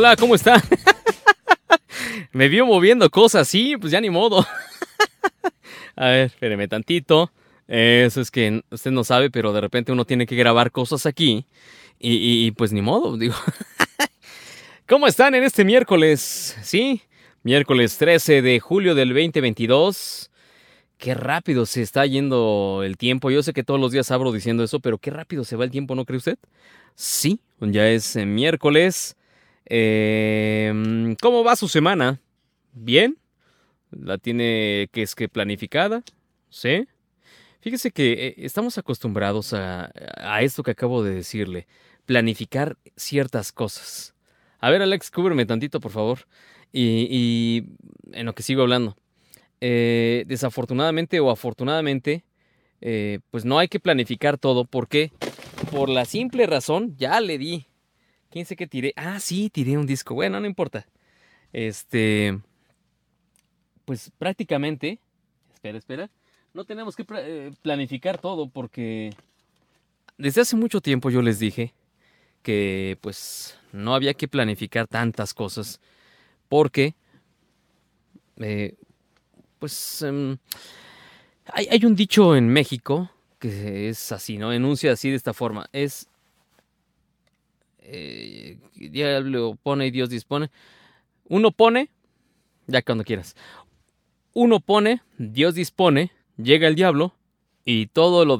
Hola, ¿cómo está? Me vio moviendo cosas, sí, pues ya ni modo. A ver, espéreme tantito. Eso es que usted no sabe, pero de repente uno tiene que grabar cosas aquí. Y, pues ni modo, digo. ¿Cómo están en este miércoles? Sí, miércoles 13 de julio del 2022. Qué rápido se está yendo el tiempo. Yo sé que todos los días abro diciendo eso, pero qué rápido se va el tiempo, ¿no cree usted? Sí, ya es miércoles. Em, ¿Cómo va su semana? ¿Bien? ¿La tiene que es que planificada? ¿Sí? Fíjese que eh, estamos acostumbrados a, esto que acabo de decirle, planificar ciertas cosas. A ver, Alex, cúbreme tantito, por favor. Y, en lo que sigo hablando. Eh, desafortunadamente o afortunadamente, eh, pues no hay que planificar todo. ¿Por qué? Por la simple razón, ya le di ¿Quién sé qué tiré? Ah, sí, tiré un disco. Bueno, no importa. Este. Pues prácticamente. Espera, espera. No tenemos que eh, planificar todo porque. Desde hace mucho tiempo yo les dije que pues no había que planificar tantas cosas porque eh, pues em, hay, hay, un dicho en México que es así, ¿no? Enuncia así de esta forma. Es eh, diablo pone y Dios dispone. Uno pone, ya cuando quieras. Uno pone, Dios dispone, llega el diablo y todo lo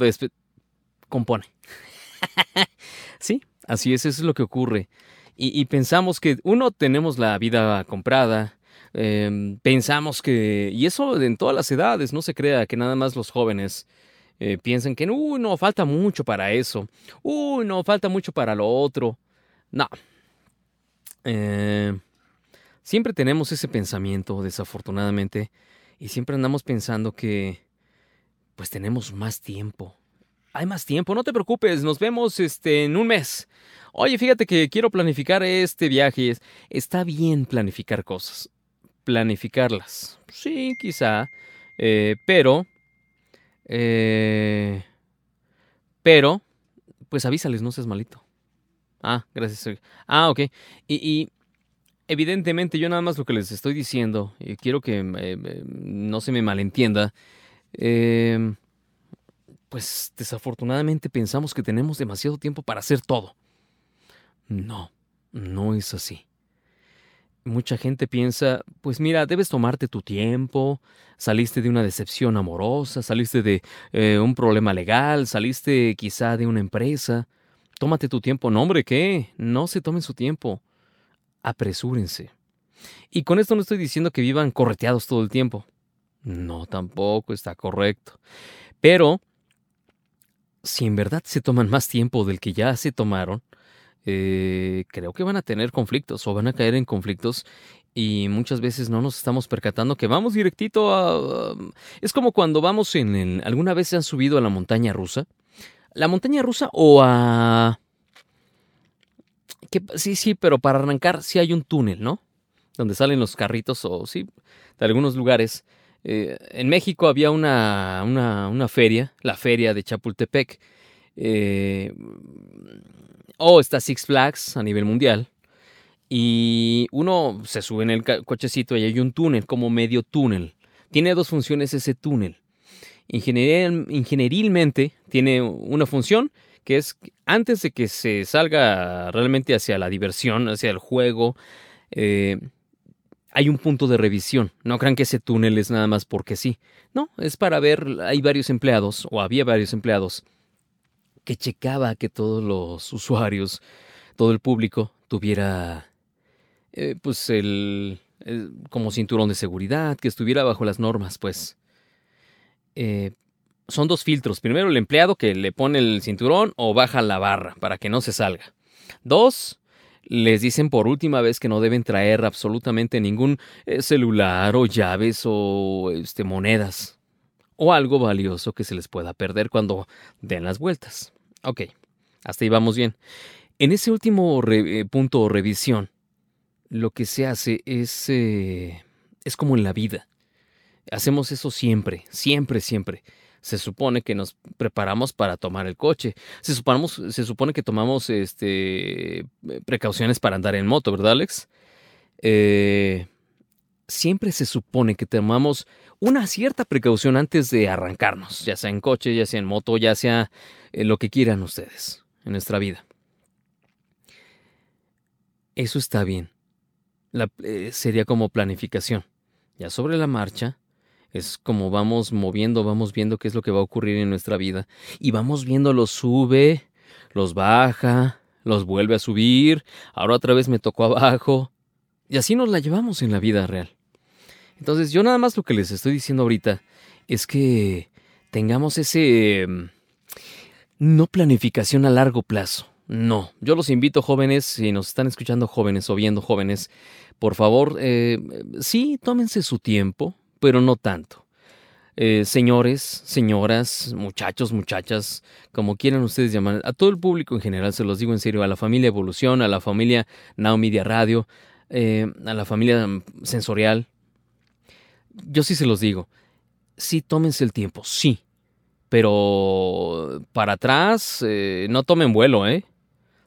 compone. sí, así es, eso es lo que ocurre. Y, pensamos que uno tenemos la vida comprada, em, pensamos que, y eso en todas las edades, no se crea que nada más los jóvenes eh, piensan que no, falta mucho para eso, uy, no, falta mucho para lo otro. No. Eh, siempre tenemos ese pensamiento, desafortunadamente, y siempre andamos pensando que pues tenemos más tiempo. Hay más tiempo, no te preocupes, nos vemos este en un mes. Oye, fíjate que quiero planificar este viaje. Está bien planificar cosas. Planificarlas. Sí, quizá. Eh, pero. Eh, pero. Pues avísales, no seas malito. Ah, gracias. Ah, ok. Y, evidentemente yo nada más lo que les estoy diciendo, y quiero que no se me malentienda, em, pues desafortunadamente pensamos que tenemos demasiado tiempo para hacer todo. No, no es así. Mucha gente piensa, pues mira, debes tomarte tu tiempo, saliste de una decepción amorosa, saliste de eh, un problema legal, saliste quizá de una empresa. Tómate tu tiempo. No, hombre, ¿qué? No se tomen su tiempo. Apresúrense. Y con esto no estoy diciendo que vivan correteados todo el tiempo. No, tampoco está correcto. Pero, si en verdad se toman más tiempo del que ya se tomaron, eh, creo que van a tener conflictos o van a caer en conflictos y muchas veces no nos estamos percatando que vamos directito a... es como cuando vamos en el... ¿Alguna vez se han subido a la montaña rusa? ¿La montaña rusa o a...? Que, sí, sí, pero para arrancar sí hay un túnel, ¿no? Donde salen los carritos o sí, de algunos lugares. Eh, en México había una, una, feria, la feria de Chapultepec. Eh, o está Six Flags a nivel mundial. Y uno se sube en el cochecito y hay un túnel, como medio túnel. Tiene dos funciones ese túnel ingenierilmente tiene una función que es antes de que se salga realmente hacia la diversión, hacia el juego, eh, hay un punto de revisión. No crean que ese túnel es nada más porque sí. No, es para ver, hay varios empleados, o había varios empleados, que checaba que todos los usuarios, todo el público, tuviera eh, pues el, como cinturón de seguridad, que estuviera bajo las normas, pues. Eh, son dos filtros. Primero, el empleado que le pone el cinturón o baja la barra para que no se salga. Dos, les dicen por última vez que no deben traer absolutamente ningún eh, celular o llaves o este, monedas o algo valioso que se les pueda perder cuando den las vueltas. Ok, hasta ahí vamos bien. En ese último eh, punto o revisión, lo que se hace es, es como en la vida. Hacemos eso siempre, siempre, siempre. se supone que nos preparamos para tomar el coche. Se, se supone que tomamos este, precauciones para andar en moto, ¿verdad, Alex? Eh, siempre se supone que tomamos una cierta precaución antes de arrancarnos, ya sea en coche, ya sea en moto, ya sea eh, lo que quieran ustedes en nuestra vida. Eso está bien. Eh, sería como planificación. Ya sobre la marcha, es como vamos moviendo, vamos viendo qué es lo que va a ocurrir en nuestra vida. Y vamos viendo los sube, los baja, los vuelve a subir, ahora otra vez me tocó abajo. Y así nos la llevamos en la vida real. Entonces yo nada más lo que les estoy diciendo ahorita es que tengamos ese... Mm, no planificación a largo plazo. No, yo los invito jóvenes, si nos están escuchando jóvenes o viendo jóvenes, por favor, eh, sí, tómense su tiempo, pero no tanto. Eh, señores, señoras, muchachos, muchachas, como quieran ustedes llamar, a todo el público en general, se los digo en serio, a la familia Evolución, a la familia Now Media Radio, eh, a la familia Sensorial, yo sí se los digo, sí tómense el tiempo, sí, pero para atrás eh, no tomen vuelo, ¿eh?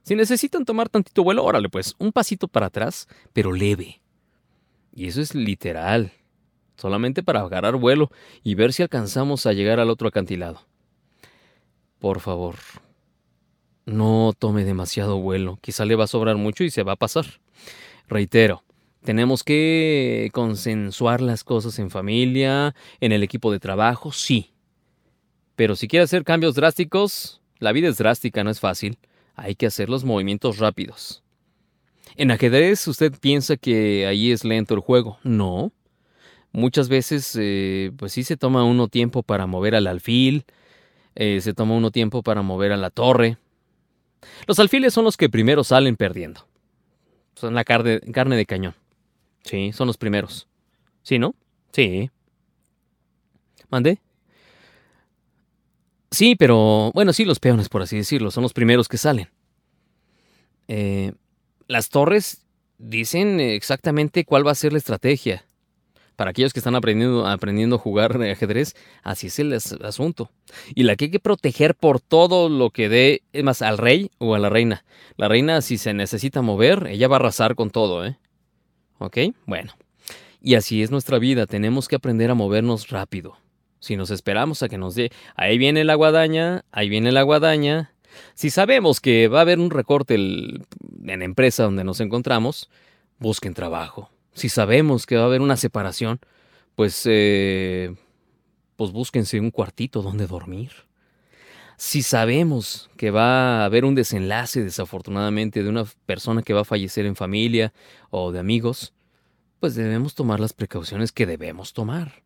Si necesitan tomar tantito vuelo, órale pues, un pasito para atrás, pero leve. Y eso es literal, solamente para agarrar vuelo y ver si alcanzamos a llegar al otro acantilado. Por favor, no tome demasiado vuelo, quizá le va a sobrar mucho y se va a pasar. Reitero, tenemos que consensuar las cosas en familia, en el equipo de trabajo, sí. Pero si quiere hacer cambios drásticos, la vida es drástica, no es fácil. Hay que hacer los movimientos rápidos. En ajedrez usted piensa que ahí es lento el juego. No. Muchas veces, eh, pues sí se toma uno tiempo para mover al alfil, eh, se toma uno tiempo para mover a la torre. Los alfiles son los que primero salen perdiendo. Son la carne de cañón. Sí, son los primeros. ¿Sí, no? Sí. ¿Mandé? Sí, pero bueno, sí, los peones, por así decirlo, son los primeros que salen. Eh, las torres dicen exactamente cuál va a ser la estrategia. Para aquellos que están aprendiendo, aprendiendo a jugar ajedrez, así es el asunto. Y la que hay que proteger por todo lo que dé, es más, al rey o a la reina. La reina, si se necesita mover, ella va a arrasar con todo, ¿eh? ¿Ok? Bueno. Y así es nuestra vida, tenemos que aprender a movernos rápido. Si nos esperamos a que nos dé, ahí viene la guadaña, ahí viene la guadaña. Si sabemos que va a haber un recorte en la empresa donde nos encontramos, busquen trabajo. Si sabemos que va a haber una separación, pues, eh, pues búsquense un cuartito donde dormir. Si sabemos que va a haber un desenlace, desafortunadamente, de una persona que va a fallecer en familia o de amigos, pues debemos tomar las precauciones que debemos tomar.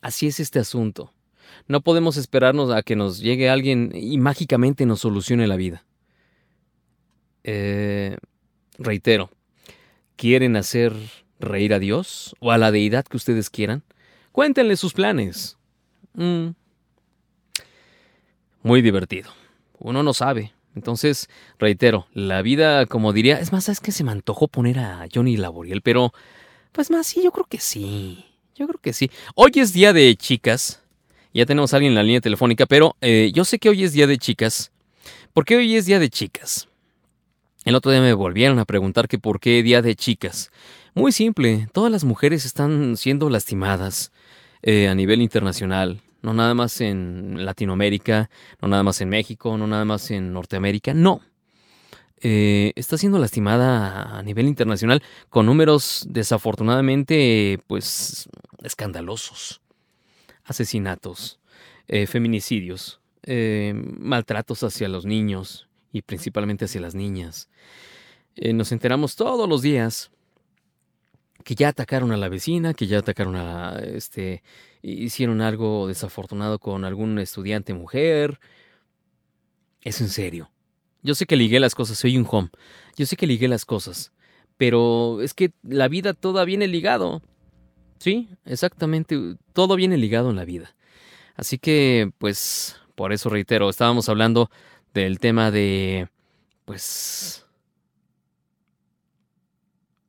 Así es este asunto. No podemos esperarnos a que nos llegue alguien y mágicamente nos solucione la vida. Eh, reitero, ¿quieren hacer reír a Dios o a la deidad que ustedes quieran? Cuéntenle sus planes. Mm, muy divertido. Uno no sabe. Entonces, reitero, la vida, como diría, es más, ¿sabes que se me antojó poner a Johnny Laboriel? Pero, pues más, sí, yo creo que sí. Yo creo que sí. Hoy es día de chicas. Ya tenemos a alguien en la línea telefónica, pero eh, yo sé que hoy es día de chicas. ¿Por qué hoy es día de chicas? El otro día me volvieron a preguntar que por qué día de chicas. Muy simple, todas las mujeres están siendo lastimadas eh, a nivel internacional no nada más en Latinoamérica, no nada más en México, no nada más en Norteamérica, no. Eh, está siendo lastimada a nivel internacional con números desafortunadamente pues escandalosos. Asesinatos, eh, feminicidios, maltratos hacia los niños y principalmente hacia las niñas. nos enteramos todos los días que ya atacaron a la vecina, que ya atacaron a este hicieron algo desafortunado con algún estudiante mujer. Es en serio. Yo sé que ligué las cosas, soy un home. Yo sé que ligué las cosas. Pero es que la vida toda viene ligado. Sí, exactamente. Todo viene ligado en la vida. Así que, pues, por eso reitero, estábamos hablando del tema de, pues,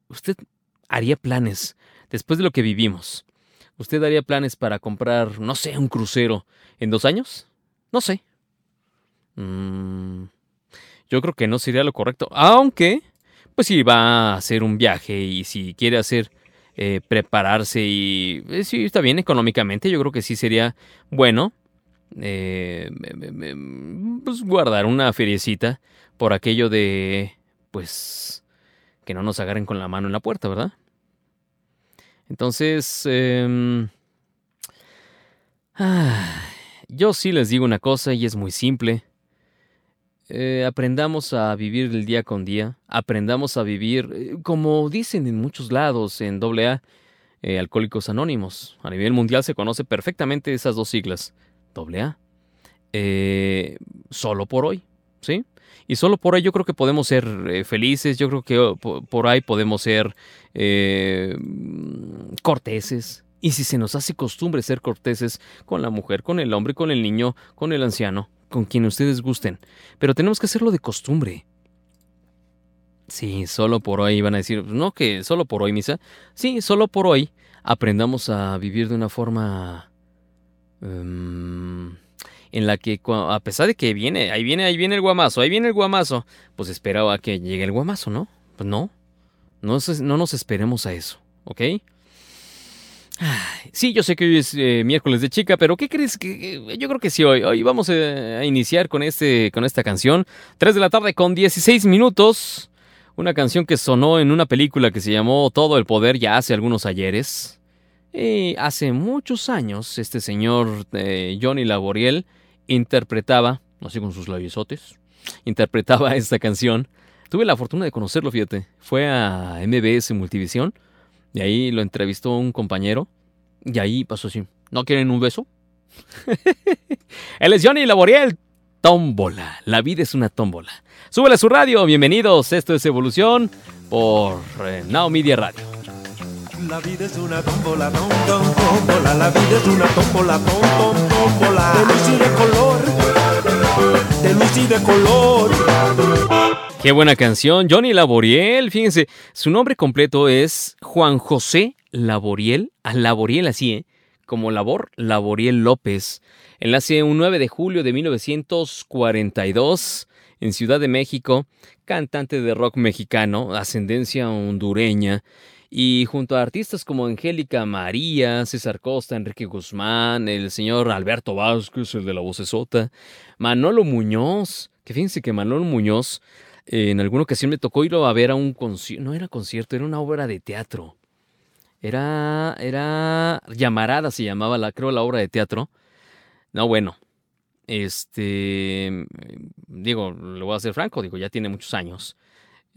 usted haría planes después de lo que vivimos ¿Usted haría planes para comprar, no sé, un crucero en dos años? No sé. Mm, yo creo que no sería lo correcto. Aunque, pues si va a hacer un viaje y si quiere hacer eh, prepararse y eh, si está bien económicamente, yo creo que sí sería bueno eh, pues guardar una feriecita por aquello de, pues, que no nos agarren con la mano en la puerta, ¿verdad? Entonces, em, yo sí les digo una cosa y es muy simple. Eh, aprendamos a vivir el día con día, aprendamos a vivir, eh, como dicen en muchos lados, en AA, eh, Alcohólicos Anónimos. A nivel mundial se conoce perfectamente esas dos siglas, AA. solo por hoy, ¿sí? Y solo por ahí yo creo que podemos ser felices, yo creo que oh, por ahí podemos ser corteses. Y si se nos hace costumbre ser corteses con la mujer, con el hombre, con el niño, con el anciano, con quien ustedes gusten, pero tenemos que hacerlo de costumbre. Sí, solo por hoy van a decir, no que solo por hoy, misa. Sí, solo por hoy aprendamos a vivir de una forma em, en la que a pesar de que viene, ahí viene, ahí viene el guamazo, ahí viene el guamazo, pues esperaba que llegue el guamazo, ¿no? Pues no, no, no nos esperemos a eso, ¿ok? Sí, yo sé que hoy es eh, miércoles de chica, pero ¿qué crees? que Yo creo que sí hoy. Hoy vamos a iniciar con, este, con esta canción. 3 de la tarde con 16 minutos. Una canción que sonó en una película que se llamó Todo el Poder ya hace algunos ayeres. Y hace muchos años este señor eh, Johnny Laboriel interpretaba, sé con sus labiosotes, interpretaba esta canción. Tuve la fortuna de conocerlo, fíjate. Fue a MBS Multivisión y ahí lo entrevistó un compañero. Y ahí pasó así. ¿No quieren un beso? Él es Johnny Laboriel. Tómbola. La vida es una tómbola. Súbele a su radio. Bienvenidos. Esto es Evolución por eh, Now Media Radio. La vida es una tómbola, tómbola. La vida es una tómbola, tómbola. De luz y de color. De luz y de color. Qué buena canción, Johnny Laboriel. Fíjense, su nombre completo es Juan José Laboriel. A Laboriel así, ¿eh? Como Labor, Laboriel López. Él nace un 9 de julio de 1942 en Ciudad de México, cantante de rock mexicano, ascendencia hondureña. Y junto a artistas como Angélica María, César Costa, Enrique Guzmán, el señor Alberto Vázquez, el de la vocesota, Manolo Muñoz, que fíjense que Manolo Muñoz en alguna ocasión me tocó ir a ver a un concierto, no era concierto, era una obra de teatro. Era, era Llamarada se llamaba, la, creo, la obra de teatro. No, bueno, este, digo, lo voy a hacer franco, digo, ya tiene muchos años.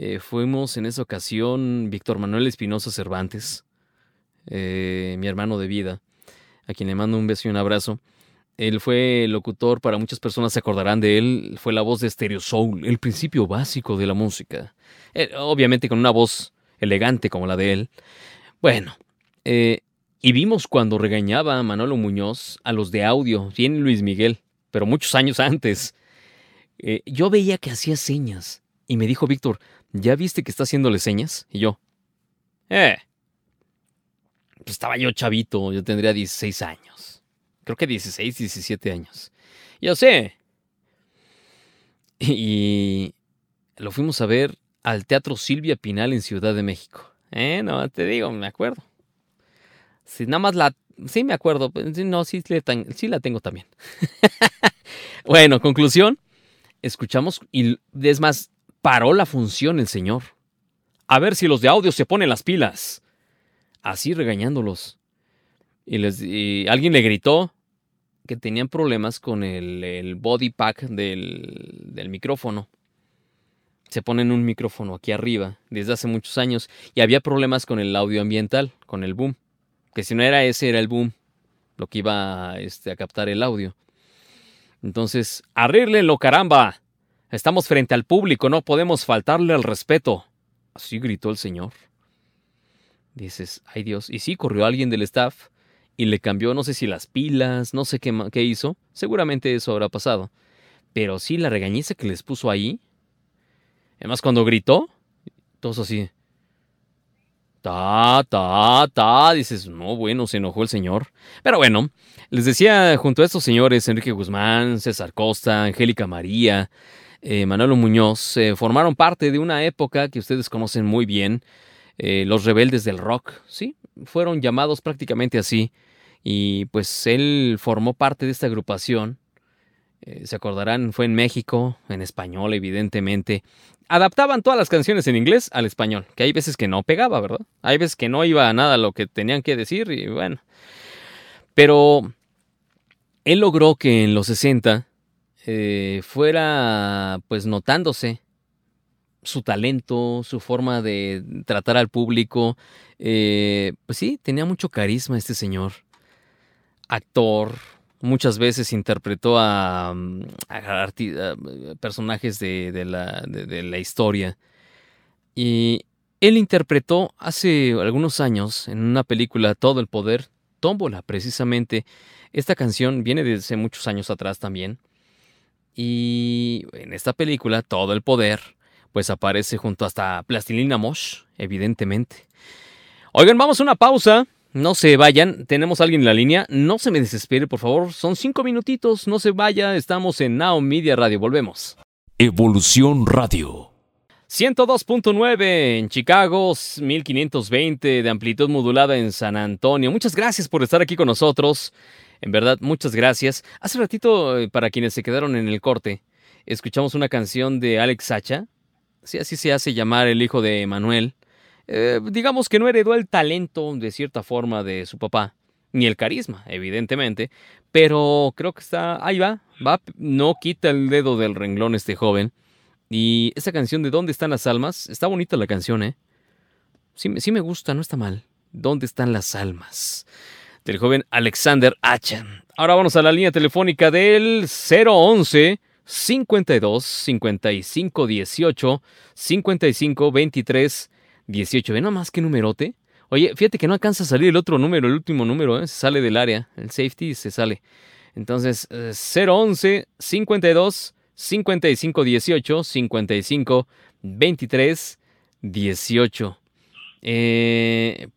Eh, fuimos en esa ocasión Víctor Manuel Espinosa Cervantes, eh, mi hermano de vida, a quien le mando un beso y un abrazo. Él fue locutor, para muchas personas se acordarán de él, fue la voz de Stereo Soul, el principio básico de la música. Eh, obviamente con una voz elegante como la de él. Bueno, eh, y vimos cuando regañaba a Manolo Muñoz a los de audio, bien Luis Miguel, pero muchos años antes. Yo veía que hacía señas y me dijo Víctor, ¿ya viste que está haciéndole señas? Y yo, eh. Pues estaba yo chavito, yo tendría 16 años creo que 16, 17 años. Yo sé. Y lo fuimos a ver al Teatro Silvia Pinal en Ciudad de México. Eh, no, te digo, me acuerdo. Si nada más la... Sí, me acuerdo. No, sí, sí la tengo también. bueno, conclusión. Escuchamos y es más, paró la función el señor. A ver si los de audio se ponen las pilas. Así regañándolos. Y, les, alguien le gritó que tenían problemas con el, body pack del, micrófono. Se ponen un micrófono aquí arriba desde hace muchos años y había problemas con el audio ambiental, con el boom. Que si no era ese, era el boom, lo que iba este, a captar el audio. Entonces, lo caramba. Estamos frente al público, no podemos faltarle al respeto. Así gritó el señor. Dices, ay Dios. Y sí, corrió alguien del staff y le cambió, no sé si las pilas, no sé qué, hizo, seguramente eso habrá pasado. Pero sí, la regañiza que les puso ahí. Además, cuando gritó, todos así. Ta, ta, ta. Dices, no, bueno, se enojó el señor. Pero bueno, les decía, junto a estos señores, Enrique Guzmán, César Costa, Angélica María, eh, Manolo Muñoz, eh, formaron parte de una época que ustedes conocen muy bien, eh, los rebeldes del rock, ¿sí? Fueron llamados prácticamente así. Y pues él formó parte de esta agrupación. se acordarán, fue en México, en español, evidentemente adaptaban todas las canciones en inglés al español, que hay veces que no pegaba, ¿verdad? Hay veces que no iba a nada lo que tenían que decir y bueno. Pero él logró que en los 60 eh, fuera pues notándose su talento, su forma de tratar al público. Eh, pues sí, tenía mucho carisma este señor. Actor, muchas veces interpretó a, mm, personajes de, la, de, la, historia. Y él interpretó hace algunos años en una película Todo el Poder, Tómbola precisamente. Esta canción viene desde muchos años atrás también. Y en esta película, Todo el Poder, pues aparece junto hasta Plastilina Mosh, evidentemente. Oigan, vamos a una pausa. No se vayan, tenemos a alguien en la línea. No se me desespere, por favor. Son cinco minutitos, no se vaya. Estamos en Now Media Radio. Volvemos. Evolución Radio. 102.9 en Chicago, 1520 de amplitud modulada en San Antonio. Muchas gracias por estar aquí con nosotros. En verdad, muchas gracias. Hace ratito, eh, para quienes se quedaron en el corte, escuchamos una canción de Alex Sacha. Sí, así se hace llamar el hijo de Manuel. Eh, digamos que no heredó el talento de cierta forma de su papá, ni el carisma, evidentemente, pero creo que está, ahí va, va, no quita el dedo del renglón este joven. Y esa canción de ¿Dónde están las almas? Está bonita la canción, ¿eh? Sí, sí me gusta, no está mal. ¿Dónde están las almas? Del joven Alexander Achan. Ahora vamos a la línea telefónica del 011 52 55 18 55 23 18. ¿Ven nomás qué numerote? Oye, fíjate que no alcanza a salir el otro número, el último número, ¿eh? se sale del área. El safety se sale. Entonces, 011 52 55 18 55 23 18. Eh,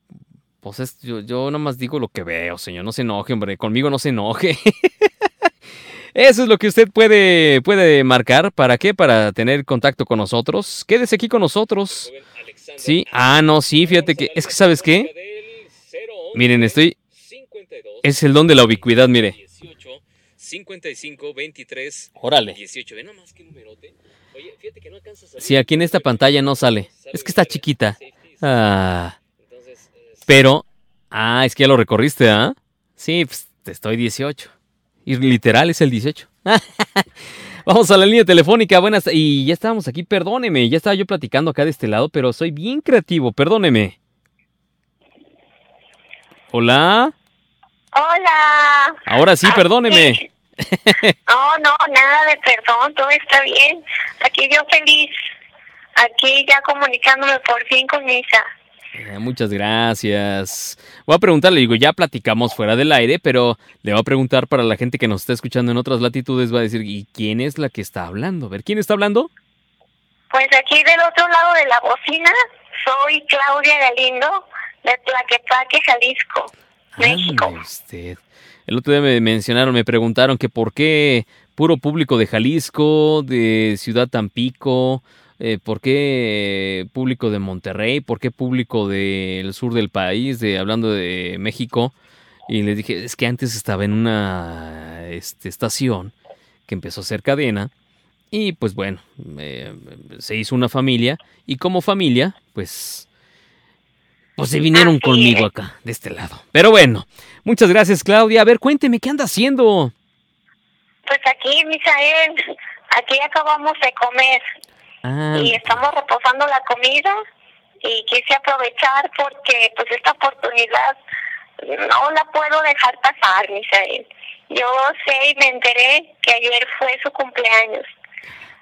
pues yo, yo nomás digo lo que veo, señor. No se enoje, hombre. Conmigo no se enoje. Eso es lo que usted puede, puede marcar. ¿Para qué? Para tener contacto con nosotros. Quédese aquí con nosotros. Sí, ah, no, sí, fíjate que es que, ¿sabes qué? Miren, estoy... Es el don de la ubicuidad, mire. 55, 23, Órale. 18. ¿Ve nomás qué numerote? Oye, fíjate que no alcanza a salir. Sí, aquí en esta pantalla no sale. Es que está chiquita. Ah. Pero, ah, es que ya lo recorriste, ¿ah? Sí, pues te estoy 18. Y literal es el 18. Vamos a la línea telefónica, buenas. Y ya estábamos aquí, perdóneme, ya estaba yo platicando acá de este lado, pero soy bien creativo, perdóneme. Hola. Hola. Ahora sí, perdóneme. No, no, nada de perdón, todo está bien. Aquí yo feliz. Aquí ya comunicándome por fin con Isa. Eh, muchas gracias. Voy a preguntarle, digo, ya platicamos fuera del aire, pero le voy a preguntar para la gente que nos está escuchando en otras latitudes, va a decir, ¿y quién es la que está hablando? A ver, ¿quién está hablando? Pues aquí del otro lado de la bocina, soy Claudia Galindo, de Tlaquepaque, Jalisco, México. usted. El otro día me mencionaron, me preguntaron que por qué puro público de Jalisco, de Ciudad Tampico, eh, ¿por qué público de Monterrey? ¿Por qué público del sur del país? De, hablando de México. Y les dije, es que antes estaba en una este, estación que empezó a ser cadena. Y pues bueno, se hizo una familia. Y como familia, pues, pues se vinieron conmigo acá, de este lado. Pero bueno, muchas gracias Claudia. A ver, cuénteme, ¿qué anda haciendo? Pues aquí, Misael, aquí acabamos de comer. Ah. y estamos reposando la comida y quise aprovechar porque pues esta oportunidad no la puedo dejar pasar, Misael. Yo sé y me enteré que ayer fue su cumpleaños.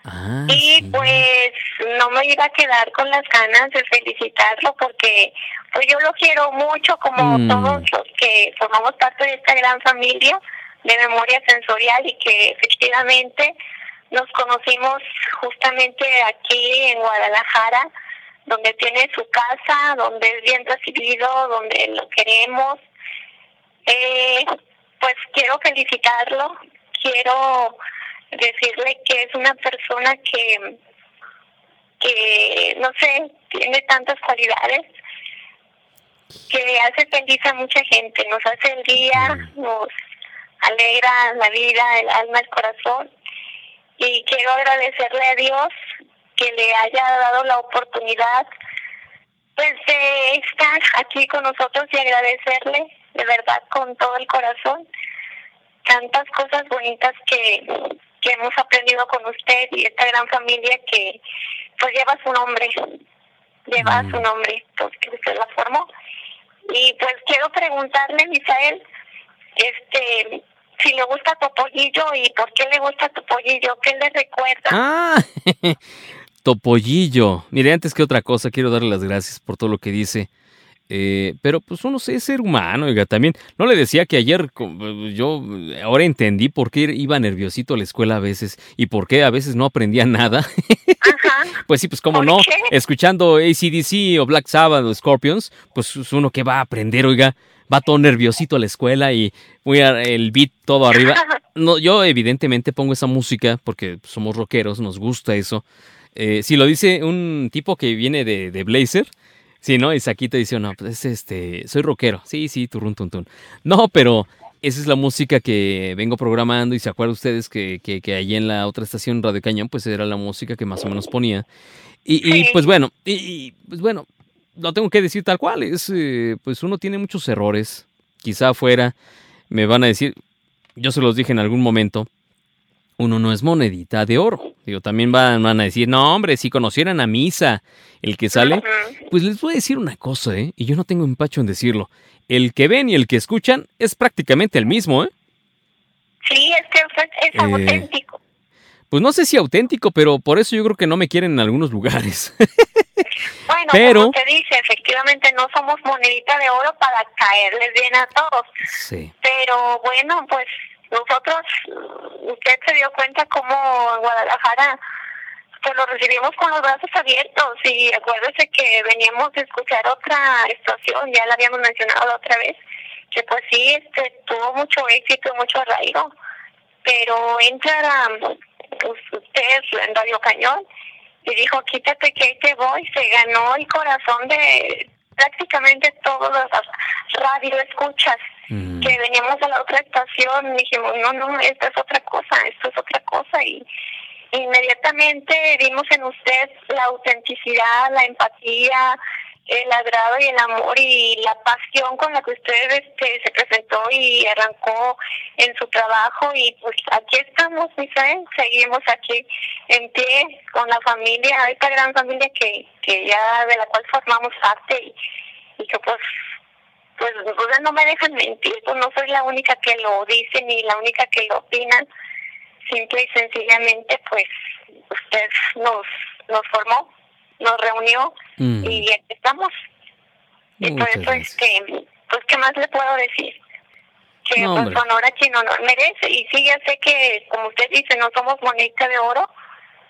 Ah, y pues no me iba a quedar con las ganas de felicitarlo porque pues yo lo quiero mucho como mm. todos los que formamos parte de esta gran familia de memoria sensorial y que efectivamente nos conocimos justamente aquí en Guadalajara donde tiene su casa, donde es bien recibido, donde lo queremos. Eh, pues quiero felicitarlo, quiero decirle que es una persona que, que no sé, tiene tantas cualidades que hace feliz a mucha gente, nos hace el día, nos alegra la vida, el alma, el corazón. Y quiero agradecerle a Dios que le haya dado la oportunidad pues de estar aquí con nosotros y agradecerle de verdad con todo el corazón tantas cosas bonitas que, que hemos aprendido con usted y esta gran familia que pues lleva su nombre, lleva su nombre, porque usted la formó. Y pues quiero preguntarle, Misael, este, si le gusta Topollillo y por qué le gusta Topollillo, ¿qué le recuerda? Ah, Topollillo. Mire, antes que otra cosa, quiero darle las gracias por todo lo que dice. Eh, pero pues uno es ser humano, oiga, también. No le decía que ayer yo ahora entendí por qué iba nerviosito a la escuela a veces y por qué a veces no aprendía nada. Ajá. pues sí, pues como no, escuchando ACDC o Black Sabbath o Scorpions, pues es uno que va a aprender, oiga, va todo nerviosito a la escuela y voy a el beat todo arriba. No, yo evidentemente pongo esa música porque somos rockeros, nos gusta eso. Eh, si lo dice un tipo que viene de, de Blazer, Sí, ¿no? Y Saquito dice, no, pues este, soy rockero. Sí, sí, turrun, tun, tun. No, pero esa es la música que vengo programando y se acuerdan ustedes que, que, que allí en la otra estación Radio Cañón, pues era la música que más o menos ponía. Y, pues bueno, y, pues bueno, lo tengo que decir tal cual, es, eh, pues uno tiene muchos errores, quizá afuera me van a decir, yo se los dije en algún momento, uno no es monedita de oro. Digo, también van, van, a decir, no, hombre, si conocieran a Misa, el que sale, pues les voy a decir una cosa, ¿eh? Y yo no tengo empacho en decirlo. El que ven y el que escuchan es prácticamente el mismo, ¿eh? Sí, es que es, eh, auténtico. Pues no sé si auténtico, pero por eso yo creo que no me quieren en algunos lugares. bueno, pero, como te dice, efectivamente no somos monedita de oro para caerles bien a todos. Sí. Pero bueno, pues nosotros, usted se dio cuenta cómo en Guadalajara pues lo recibimos con los brazos abiertos y acuérdese que veníamos a escuchar otra estación, ya la habíamos mencionado la otra vez, que pues sí, este, tuvo mucho éxito, mucho arraigo, pero entra pues, usted en Radio Cañón y dijo, quítate que ahí te voy, se ganó el corazón de prácticamente todos los radio escuchas mm. que veníamos a la otra estación. Dijimos no no esta es otra cosa esto es otra cosa y inmediatamente vimos en usted la autenticidad la empatía el agrado y el amor y la pasión con la que usted este, se presentó y arrancó en su trabajo. Y pues aquí estamos, Misael, seguimos aquí en pie con la familia, esta gran familia que, que ya de la cual formamos parte y, que pues pues, pues no me dejan mentir, pues no soy la única que lo dice ni la única que lo opinan, simple y sencillamente pues usted nos, nos formó nos reunió mm. y aquí estamos. Y por eso es que, pues, ¿qué más le puedo decir? Que no, pues, honor a quien honor merece. Y sí, ya sé que, como usted dice, no somos moneda de oro,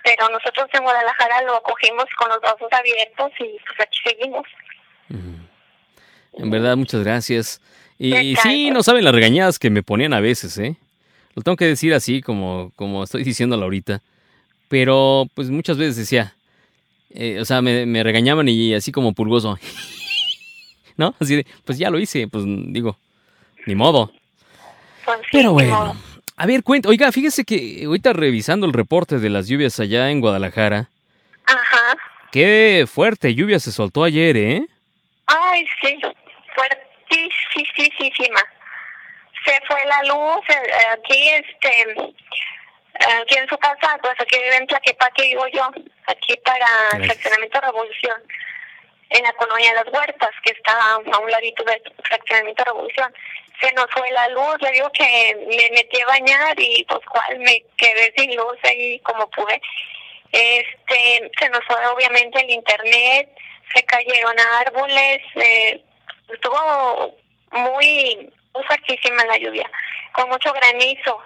pero nosotros en Guadalajara lo acogimos con los brazos abiertos y pues aquí seguimos. En verdad, muchas gracias. Y, sí, no saben las regañadas que me ponían a veces, ¿eh? Lo tengo que decir así, como, como estoy diciéndolo ahorita. Pero, pues muchas veces decía, eh, o sea, me, regañaban y así como pulgoso. ¿No? Así de, pues ya lo hice, pues digo, ni modo. Pues Pero bueno. A ver, cuenta. Oiga, fíjese que ahorita revisando el reporte de las lluvias allá en Guadalajara. Ajá. Qué fuerte lluvia se soltó ayer, ¿eh? Ay, sí. Fuertísima. Se fue la luz. Eh, aquí, este aquí en su casa, pues aquí en Tlaquepaque, digo yo, aquí para el fraccionamiento Revolución, en la colonia de las Huertas, que está a un ladito del fraccionamiento Revolución. Se nos fue la luz, le digo que me metí a bañar y pues cual me quedé sin luz ahí como pude. Este, se nos fue obviamente el internet, se cayeron árboles, eh, estuvo muy, muy fuertísima la lluvia, con mucho granizo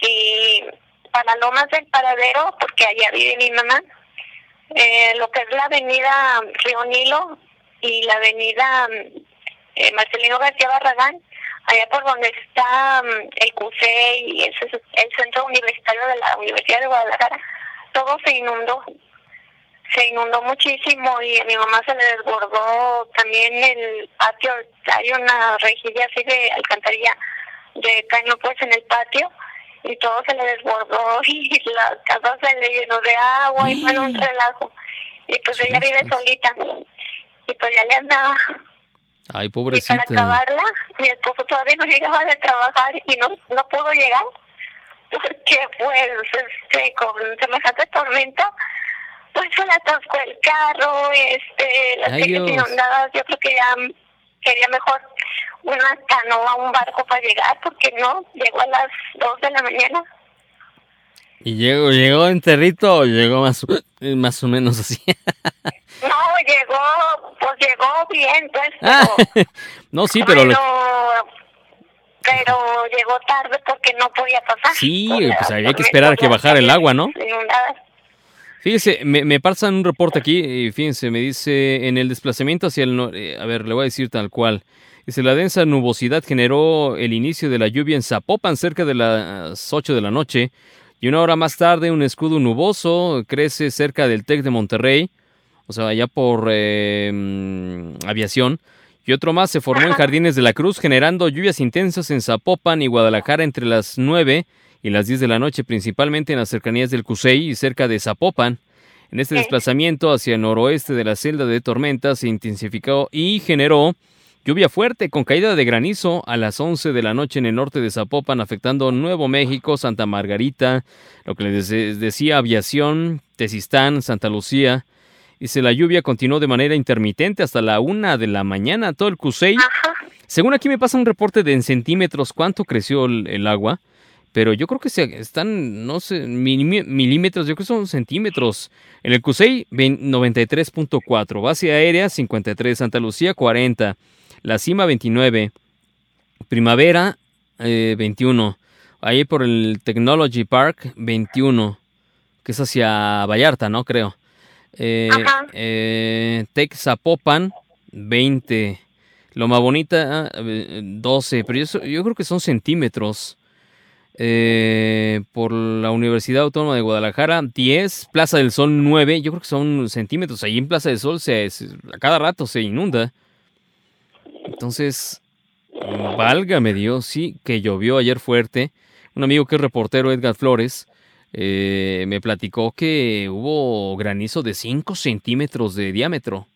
y para Lomas del Paradero, porque allá vive mi mamá, eh, lo que es la avenida Río Nilo y la avenida eh, Marcelino García Barragán, allá por donde está mm, el CUSE y el, el centro universitario de la Universidad de Guadalajara, todo se inundó se inundó muchísimo y a mi mamá se le desbordó también el patio, hay una rejilla así de alcantarilla de caño pues en el patio y todo se le desbordó y la casa se le llenó de agua y fue un relajo. Y pues ella vive solita. Y pues ya le andaba. Ay, pobrecita. Y para acabarla, mi esposo todavía no llegaba de trabajar y no, no pudo llegar porque pues este, con semejante tormenta pues se le atascó el carro, este, las calles inundadas, yo creo que ya quería mejor una canoa, un barco para llegar, porque no, llegó a las 2 de la mañana. ¿Y llegó, llegó enterrito o llegó más, más o menos así? no, llegó, pues llegó bien, pues, ah, no, sí, pero... Pero, llegó tarde porque no podía pasar. Sí, pues había que esperar a que bajara el agua, ¿no? Fíjese, me, me pasan un reporte aquí y fíjense, me dice en el desplazamiento hacia el norte, a ver, le voy a decir tal cual. Dice, la densa nubosidad generó el inicio de la lluvia en Zapopan cerca de las 8 de la noche y una hora más tarde un escudo nuboso crece cerca del TEC de Monterrey, o sea, allá por eh, mm, aviación, y otro más se formó en Jardines de la Cruz generando lluvias intensas en Zapopan y Guadalajara entre las 9 y las 10 de la noche, principalmente en las cercanías del Cusey y cerca de Zapopan. En este desplazamiento hacia el noroeste de la celda de tormenta se intensificó y generó lluvia fuerte con caída de granizo a las 11 de la noche en el norte de Zapopan, afectando Nuevo México, Santa Margarita, lo que les decía aviación, Tesistán, Santa Lucía. Dice, la lluvia continuó de manera intermitente hasta la una de la mañana, todo el Cusey. Según aquí me pasa un reporte de en centímetros cuánto creció el agua pero yo creo que se, están, no sé, milímetros, yo creo que son centímetros. En el CUSEI, 93.4, base aérea 53, Santa Lucía 40, La Cima 29, Primavera 21, eh, ahí por el Technology Park 21, que es hacia Vallarta, ¿no? Creo. Eh, eh, Zapopan 20, Loma Bonita 12, pero yo, yo creo que son centímetros. Eh, por la Universidad Autónoma de Guadalajara, 10, Plaza del Sol 9, yo creo que son centímetros, ahí en Plaza del Sol se, a cada rato se inunda. Entonces, válgame Dios, sí, que llovió ayer fuerte. Un amigo que es reportero, Edgar Flores, eh, me platicó que hubo granizo de 5 centímetros de diámetro.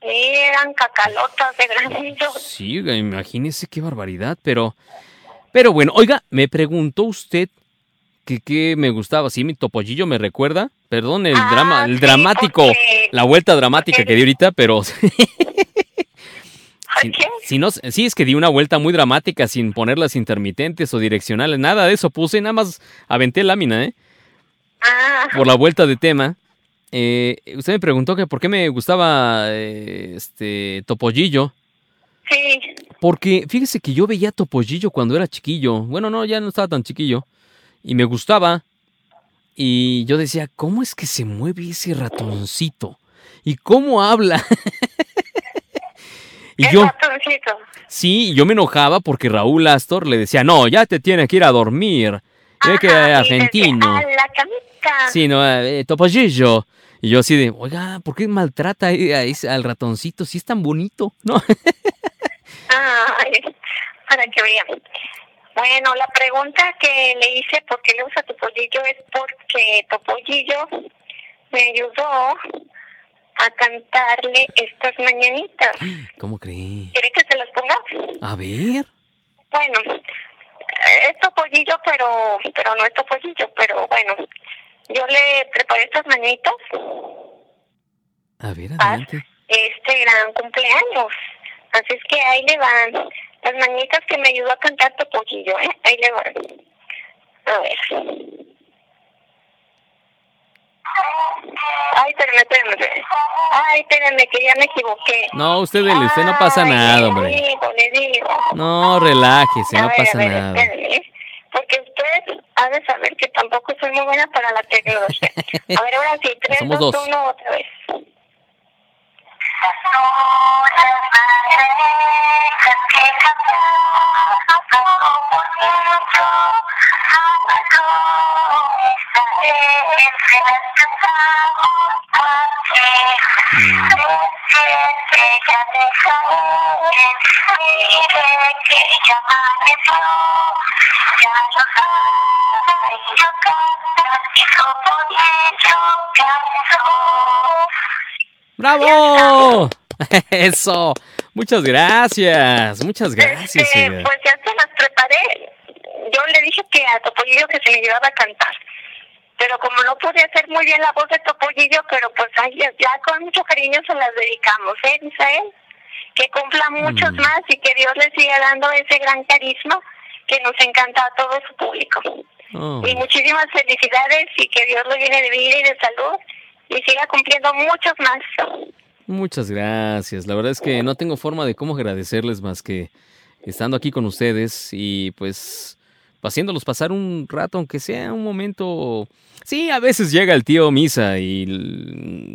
eran cacalotas de granizo. Sí, imagínese qué barbaridad, pero pero bueno, oiga, me preguntó usted que qué me gustaba. Sí, mi topollillo me recuerda. Perdón, el ah, drama, el dramático, la vuelta dramática que di ahorita, pero. si, no, sí, es que di una vuelta muy dramática sin poner las intermitentes o direccionales, nada de eso puse, nada más aventé lámina, ¿eh? Ah. Por la vuelta de tema. Eh, usted me preguntó que por qué me gustaba eh, este Topollillo. Sí. Porque fíjese que yo veía Topollillo cuando era chiquillo. Bueno, no, ya no estaba tan chiquillo. Y me gustaba. Y yo decía, ¿cómo es que se mueve ese ratoncito? ¿Y cómo habla? y yo, ratoncito? Sí, yo me enojaba porque Raúl Astor le decía, no, ya te tienes que ir a dormir. Ajá, que argentino. a la camita. Sí, no, eh, Topollillo. Y yo así de, oiga, ¿por qué maltrata al ratoncito si es tan bonito? ¿No? Ay, para que vean. Bueno, la pregunta que le hice por qué le usa Topollillo es porque Topollillo me ayudó a cantarle estas mañanitas. ¿Cómo cree? ¿Quiere que se las ponga? A ver. Bueno, es Topollillo, pero, pero no es Topollillo, pero bueno, yo le preparé estas mañanitas. A ver, adelante. Este gran cumpleaños. Así es que ahí le van las manitas que me ayudó a cantar poquillo, ¿eh? Ahí le van. A ver. Ay, espérame, espérame. Ay, espérame, que ya me equivoqué. No, usted, dele, usted no pasa nada, hombre. Le digo, le digo. No, relájese, no pasa nada. Porque usted ha de saber que tampoco soy muy buena para la tecnología. A ver, ahora sí, 3, 2, 1, otra vez. ¡Bravo! Eso. Muchas gracias. Muchas gracias. Este, pues ya se las preparé. Yo le dije que a Topollillo que se me ayudaba a cantar. Pero como no podía hacer muy bien la voz de Topollillo, pero pues ya con mucho cariño se las dedicamos, ¿eh, Isael? Que cumpla muchos mm. más y que Dios le siga dando ese gran carisma que nos encanta a todo su público. Oh. Y muchísimas felicidades y que Dios lo llene de vida y de salud y siga cumpliendo muchos más. Muchas gracias. La verdad es que no tengo forma de cómo agradecerles más que estando aquí con ustedes y pues haciéndolos pasar un rato, aunque sea un momento... Sí, a veces llega el tío Misa y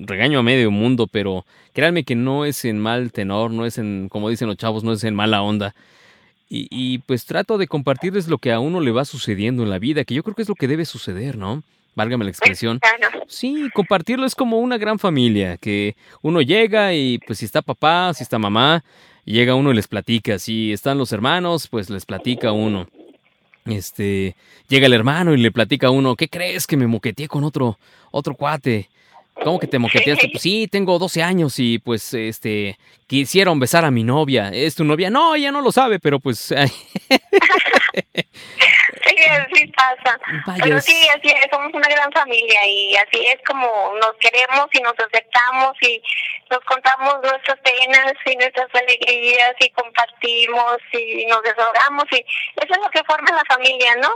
regaño a medio mundo, pero créanme que no es en mal tenor, no es en, como dicen los chavos, no es en mala onda. Y, y pues trato de compartirles lo que a uno le va sucediendo en la vida, que yo creo que es lo que debe suceder, ¿no? válgame la expresión. Sí, compartirlo es como una gran familia, que uno llega y pues si está papá, si está mamá, llega uno y les platica, si están los hermanos, pues les platica uno. Este, llega el hermano y le platica a uno, ¿qué crees que me moqueteé con otro otro cuate? ¿Cómo que te moqueteaste? Pues sí, tengo 12 años y pues este quisieron besar a mi novia. ¿Es tu novia? No, ella no lo sabe, pero pues Sí, así pasa. Pero sí, así es, somos una gran familia y así es como nos queremos y nos aceptamos y nos contamos nuestras penas y nuestras alegrías y compartimos y nos desahogamos y eso es lo que forma la familia, ¿no?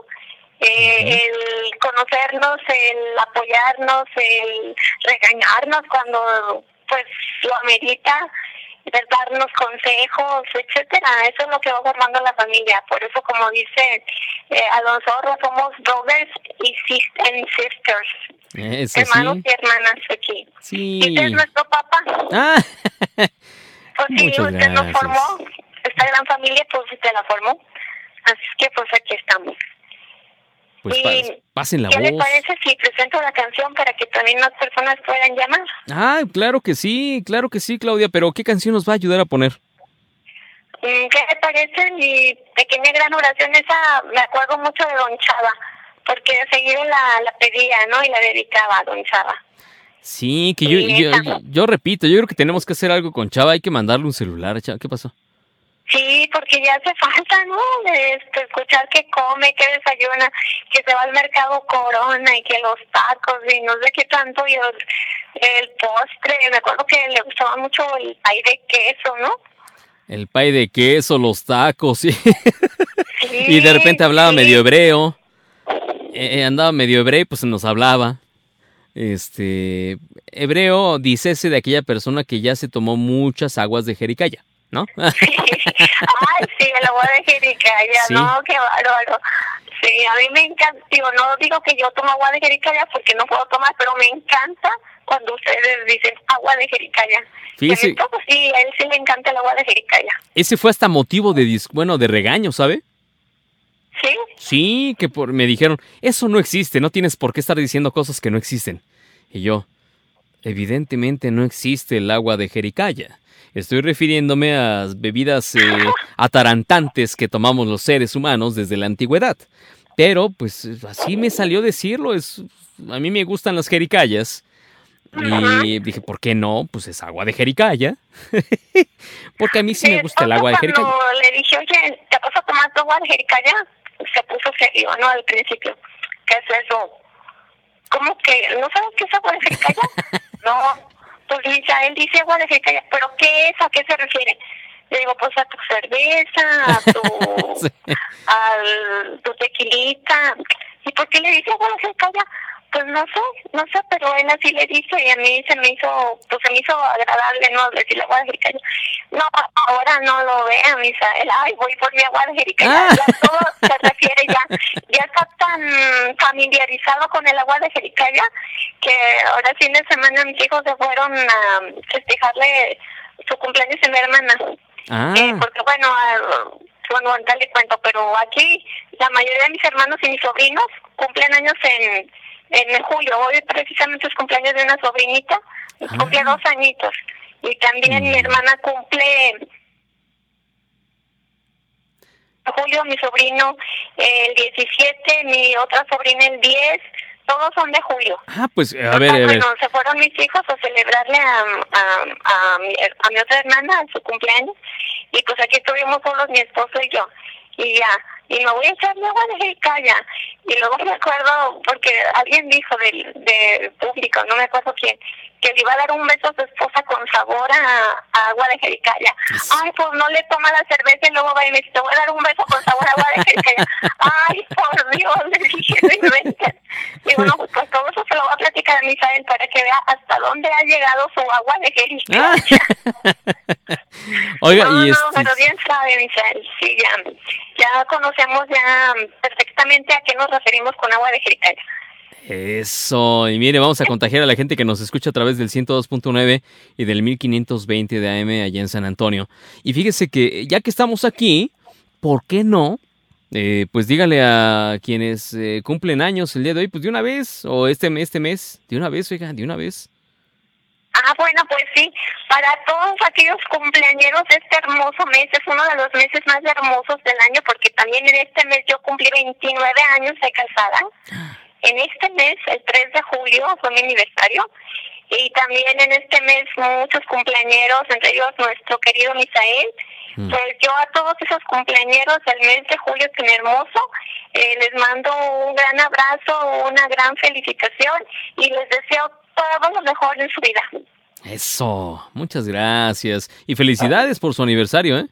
Eh, el conocernos, el apoyarnos, el regañarnos cuando pues lo amerita darnos consejos, etcétera. Eso es lo que va formando la familia. Por eso, como dice eh, Alonso, somos brothers y sisters. hermanos y hermanas aquí. Sí. Y usted es nuestro papá. Ah. pues sí, usted nos formó. Esta gran familia, pues usted la formó. Así que, pues aquí estamos. Pues y, pasen la ¿qué voz. le parece si presento la canción para que también más personas puedan llamar? Ah, claro que sí, claro que sí, Claudia, pero ¿qué canción nos va a ayudar a poner? Mm, ¿Qué le parece mi pequeña gran oración? Esa me acuerdo mucho de Don Chava, porque seguido la, la pedía, ¿no? Y la dedicaba a Don Chava. Sí, que yo, yo, yo, repito, yo creo que tenemos que hacer algo con Chava, hay que mandarle un celular. ¿Qué pasó? Sí, porque ya hace falta, ¿no? Este, escuchar que come, que desayuna, que se va al mercado Corona y que los tacos y no sé qué tanto y el, postre. Me acuerdo que le gustaba mucho el pay de queso, ¿no? El pay de queso, los tacos, sí. y de repente hablaba medio hebreo. Eh, andaba medio hebreo y pues nos hablaba. Este, hebreo, dice ese de aquella persona que ya se tomó muchas aguas de Jericaya. ¿No? Ay, sí, el agua de jericaya, no, qué bárbaro. Sí, a mí me encanta, digo, no digo que yo tomo agua de jericaya porque no puedo tomar, pero me encanta cuando ustedes dicen agua de jericaya. Fíjese. sí, a él sí le encanta el agua de jericaya. Ese fue hasta motivo de, bueno, de regaño, ¿sabe? Sí. Sí, que por, me dijeron, eso no existe, no tienes por qué estar diciendo cosas que no existen. Y yo, evidentemente no existe el agua de jericaya. Estoy refiriéndome a bebidas eh, atarantantes que tomamos los seres humanos desde la antigüedad. Pero, pues, así me salió decirlo. Es, a mí me gustan las jericayas. Y dije, ¿por qué no? Pues es agua de jericaya. Porque a mí sí me gusta el agua de jericaya. Cuando le dije, oye, ¿te vas a tomar tu agua de jericaya? Se puso serio, ¿no? Al principio. ¿Qué es eso? ¿Cómo que? ¿No sabes qué es agua de jericaya? no pues él dice jericaya, pero ¿qué es? ¿A qué se refiere? Le digo, pues a tu cerveza, a tu, a tu tequilita. ¿Y por qué le dice agua de jericaya? Pues no sé, no sé, pero él así le dice y a mí se me hizo, pues se me hizo agradable, ¿no? Decirle agua de jericaya. No, ahora no lo vea, Misael, ay, voy por mi agua de jericaya, ah. ya todo se refiere ya, ya está tan familiarizado con el agua de jericaya que ahora fin de semana mis hijos se fueron a festejarle su cumpleaños en mi hermana. Ah. Eh, porque bueno, bueno, tal le cuento, pero aquí la mayoría de mis hermanos y mis sobrinos cumplen años en en julio. Hoy precisamente es cumpleaños de una sobrinita, ah. cumple dos añitos. Y también mi mm. hermana cumple julio, mi sobrino el 17, mi otra sobrina el 10, todos son de julio. Ah, pues a ver, Bueno, se fueron mis hijos a celebrarle a, a, a, mi, a mi otra hermana, a su cumpleaños, y pues aquí estuvimos solos mi esposo y yo, y ya, y me voy a echar agua de jericaya. Y luego me acuerdo, porque alguien dijo del, del público, no me acuerdo quién, que le iba a dar un beso a su esposa con sabor a, agua de jericaya. Ay, pues no le toma la cerveza y luego va y me dice, te voy a dar un beso con sabor a agua de jericaya. Ay, por Dios, le dije, Y bueno, pues, pues, todo eso se lo va a platicar a Misael para que vea hasta dónde ha llegado su agua de jericaya. Oiga, no, y no, pero bien sabe, Misael, sí, ya, ya ya perfectamente a qué nos referimos con agua de jericaya. Eso, y mire, vamos a contagiar a la gente que nos escucha a través del 102.9 y del 1520 de AM allá en San Antonio. Y fíjese que ya que estamos aquí, ¿por qué no? Eh, pues dígale a quienes eh, cumplen años el día de hoy, pues de una vez, o este este mes, de una vez, oiga, de una vez. Ah, bueno, pues sí, para todos aquellos cumpleañeros este hermoso mes es uno de los meses más hermosos del año porque también en este mes yo cumplí 29 años de casada. En este mes, el 3 de julio, fue mi aniversario. Y también en este mes muchos cumpleañeros, entre ellos nuestro querido Misael. Mm. Pues yo a todos esos cumpleañeros del mes de julio tan hermoso, eh, les mando un gran abrazo, una gran felicitación y les deseo todo lo mejor en su vida. Eso, muchas gracias. Y felicidades por su aniversario, ¿eh?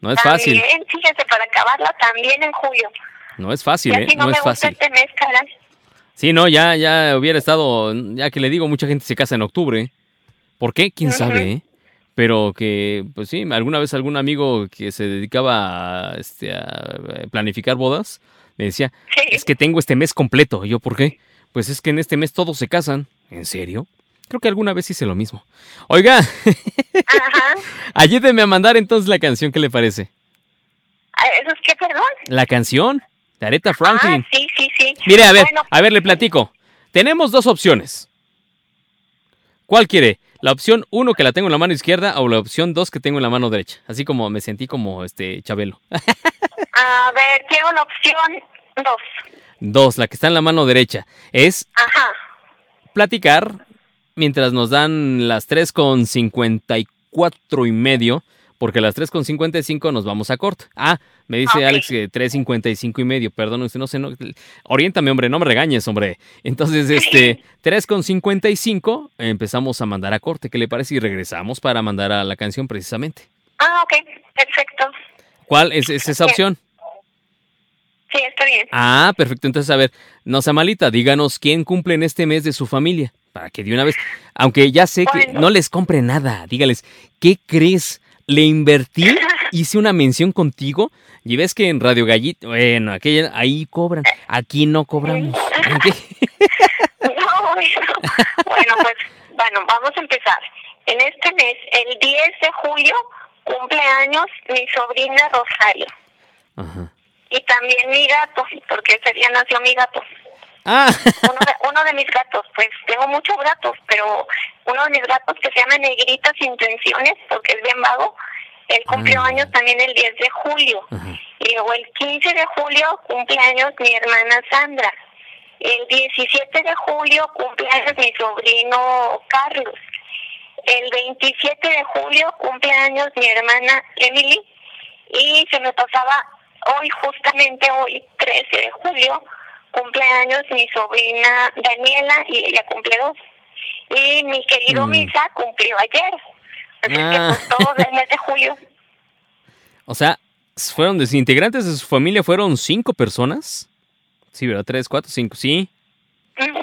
No es fácil. Fíjese, para acabarla también en julio. No es fácil, ¿eh? No, es fácil. Este mes, caray. Sí, no, ya, ya hubiera estado, ya que le digo, mucha gente se casa en octubre. ¿Por qué? ¿Quién sabe? Eh? Pero que, pues sí, alguna vez algún amigo que se dedicaba a, este, a planificar bodas, me decía, es que tengo este mes completo. Y yo, ¿por qué? Pues es que en este mes todos se casan. ¿En serio? Creo que alguna vez hice lo mismo. Oiga, ayúdeme a mandar entonces la canción, ¿qué le parece? ¿Eso es qué, perdón? La canción. De Aretha Franklin. Ah, sí, sí, sí. Mire, a ver, a ver, le platico. Tenemos dos opciones. ¿Cuál quiere? ¿La opción uno que la tengo en la mano izquierda o la opción dos que tengo en la mano derecha? Así como me sentí como este Chabelo. a ver, quiero la opción dos. Dos, la que está en la mano derecha. Es Ajá. Platicar mientras nos dan las tres con cincuenta y cuatro y medio porque a las 3.55 nos vamos a corte. Ah, me dice Alex que 3.55 y medio, perdón, usted no sé, no, oriéntame, hombre, no me regañes, hombre. Entonces, este, 3.55 empezamos a mandar a corte, ¿qué le parece? Y regresamos para mandar a la canción precisamente. Ah, ok, perfecto. ¿Cuál es, esa opción? Sí, está bien. Ah, perfecto. Entonces, a ver, no sea malita, díganos quién cumple en este mes de su familia, para que de una vez, aunque ya sé que no les compre nada, dígales, ¿qué crees? le invertí, hice una mención contigo y ves que en Radio Gallito, bueno, aquella, ahí cobran, aquí no cobramos. no, bueno, pues, bueno, vamos a empezar. En este mes, el 10 de julio, cumpleaños mi sobrina Rosario. Ajá. Y también mi gato, porque ese día nació mi gato. Ah. Uno, de, uno de mis gatos, pues tengo muchos gatos, pero uno de mis gatos que se llama Negritas Intenciones, porque es bien vago, él cumplió ah. años también el 10 de julio. Y luego el 15 de julio cumpleaños mi hermana Sandra. El 17 de julio cumpleaños mi sobrino Carlos. El 27 de julio cumpleaños mi hermana Emily. Y se me pasaba hoy, justamente hoy, 13 de julio, cumpleaños mi sobrina Daniela y ella cumple dos. Y mi querido mm. Misa cumplió ayer. Así que pues ah. todo el mes de julio. O sea, fueron desintegrantes de su familia, fueron cinco personas. Sí, ¿verdad? Tres, cuatro, cinco, sí.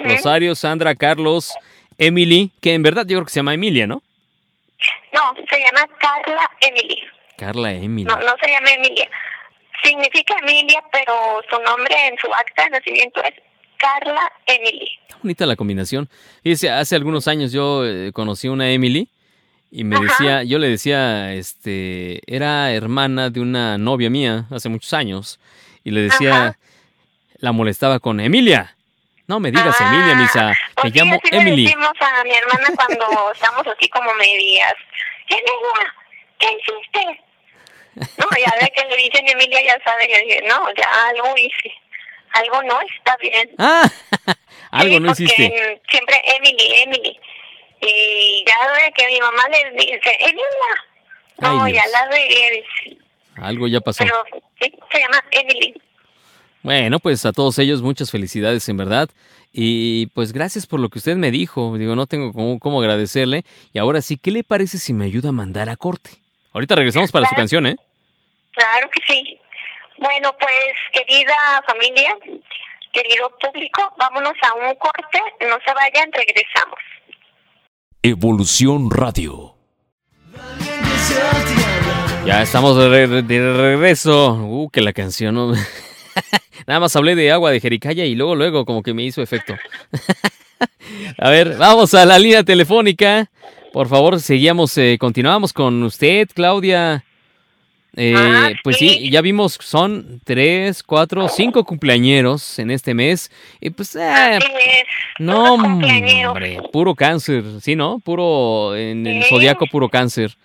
Rosario, Sandra, Carlos, Emily, que en verdad yo creo que se llama Emilia, ¿no? No, se llama Carla Emily. Carla Emily. No, no se llama Emilia. Significa Emilia, pero su nombre en su acta de nacimiento es Carla Emily. Está bonita la combinación. Fíjese, hace algunos años yo eh, conocí a una Emily y me decía, yo le decía, este, era hermana de una novia mía hace muchos años y le decía, la molestaba con Emilia. No me digas Emilia, misa. Me pues llamo así Emily. Le decimos a mi hermana cuando estamos así como medias. Emilia, ¿qué hiciste? No, ya ve que le dicen Emilia, ya sabe. Yo dije, no, ya algo hice. Algo no está bien. Ah, algo Sí, no hiciste. Siempre Emily, Emily. Y ya ve que mi mamá le dice, Emilia. No, Ay, ya la regué. Algo ya pasó. Pero sí, se llama Emily. Bueno, pues a todos ellos muchas felicidades en verdad. Y pues gracias por lo que usted me dijo. Digo, no tengo cómo, cómo agradecerle. Y ahora sí, ¿qué le parece si me ayuda a mandar a corte? Ahorita regresamos para su canción, ¿eh? Claro que sí. Bueno, pues querida familia, querido público, vámonos a un corte, no se vayan, regresamos. Evolución Radio. Ya estamos de, re- de regreso. Uh, que la canción. ¿no? Nada más hablé de agua de Jericaya y luego, luego, como que me hizo efecto. a ver, vamos a la línea telefónica. Por favor, seguíamos, eh, continuamos con usted, Claudia. Eh, Ah, pues sí. sí, ya vimos, son tres, cuatro, cinco cumpleañeros en este mes. Y pues, eh, no, hombre, puro cáncer, sí, ¿no? Puro, en el zodiaco, puro cáncer.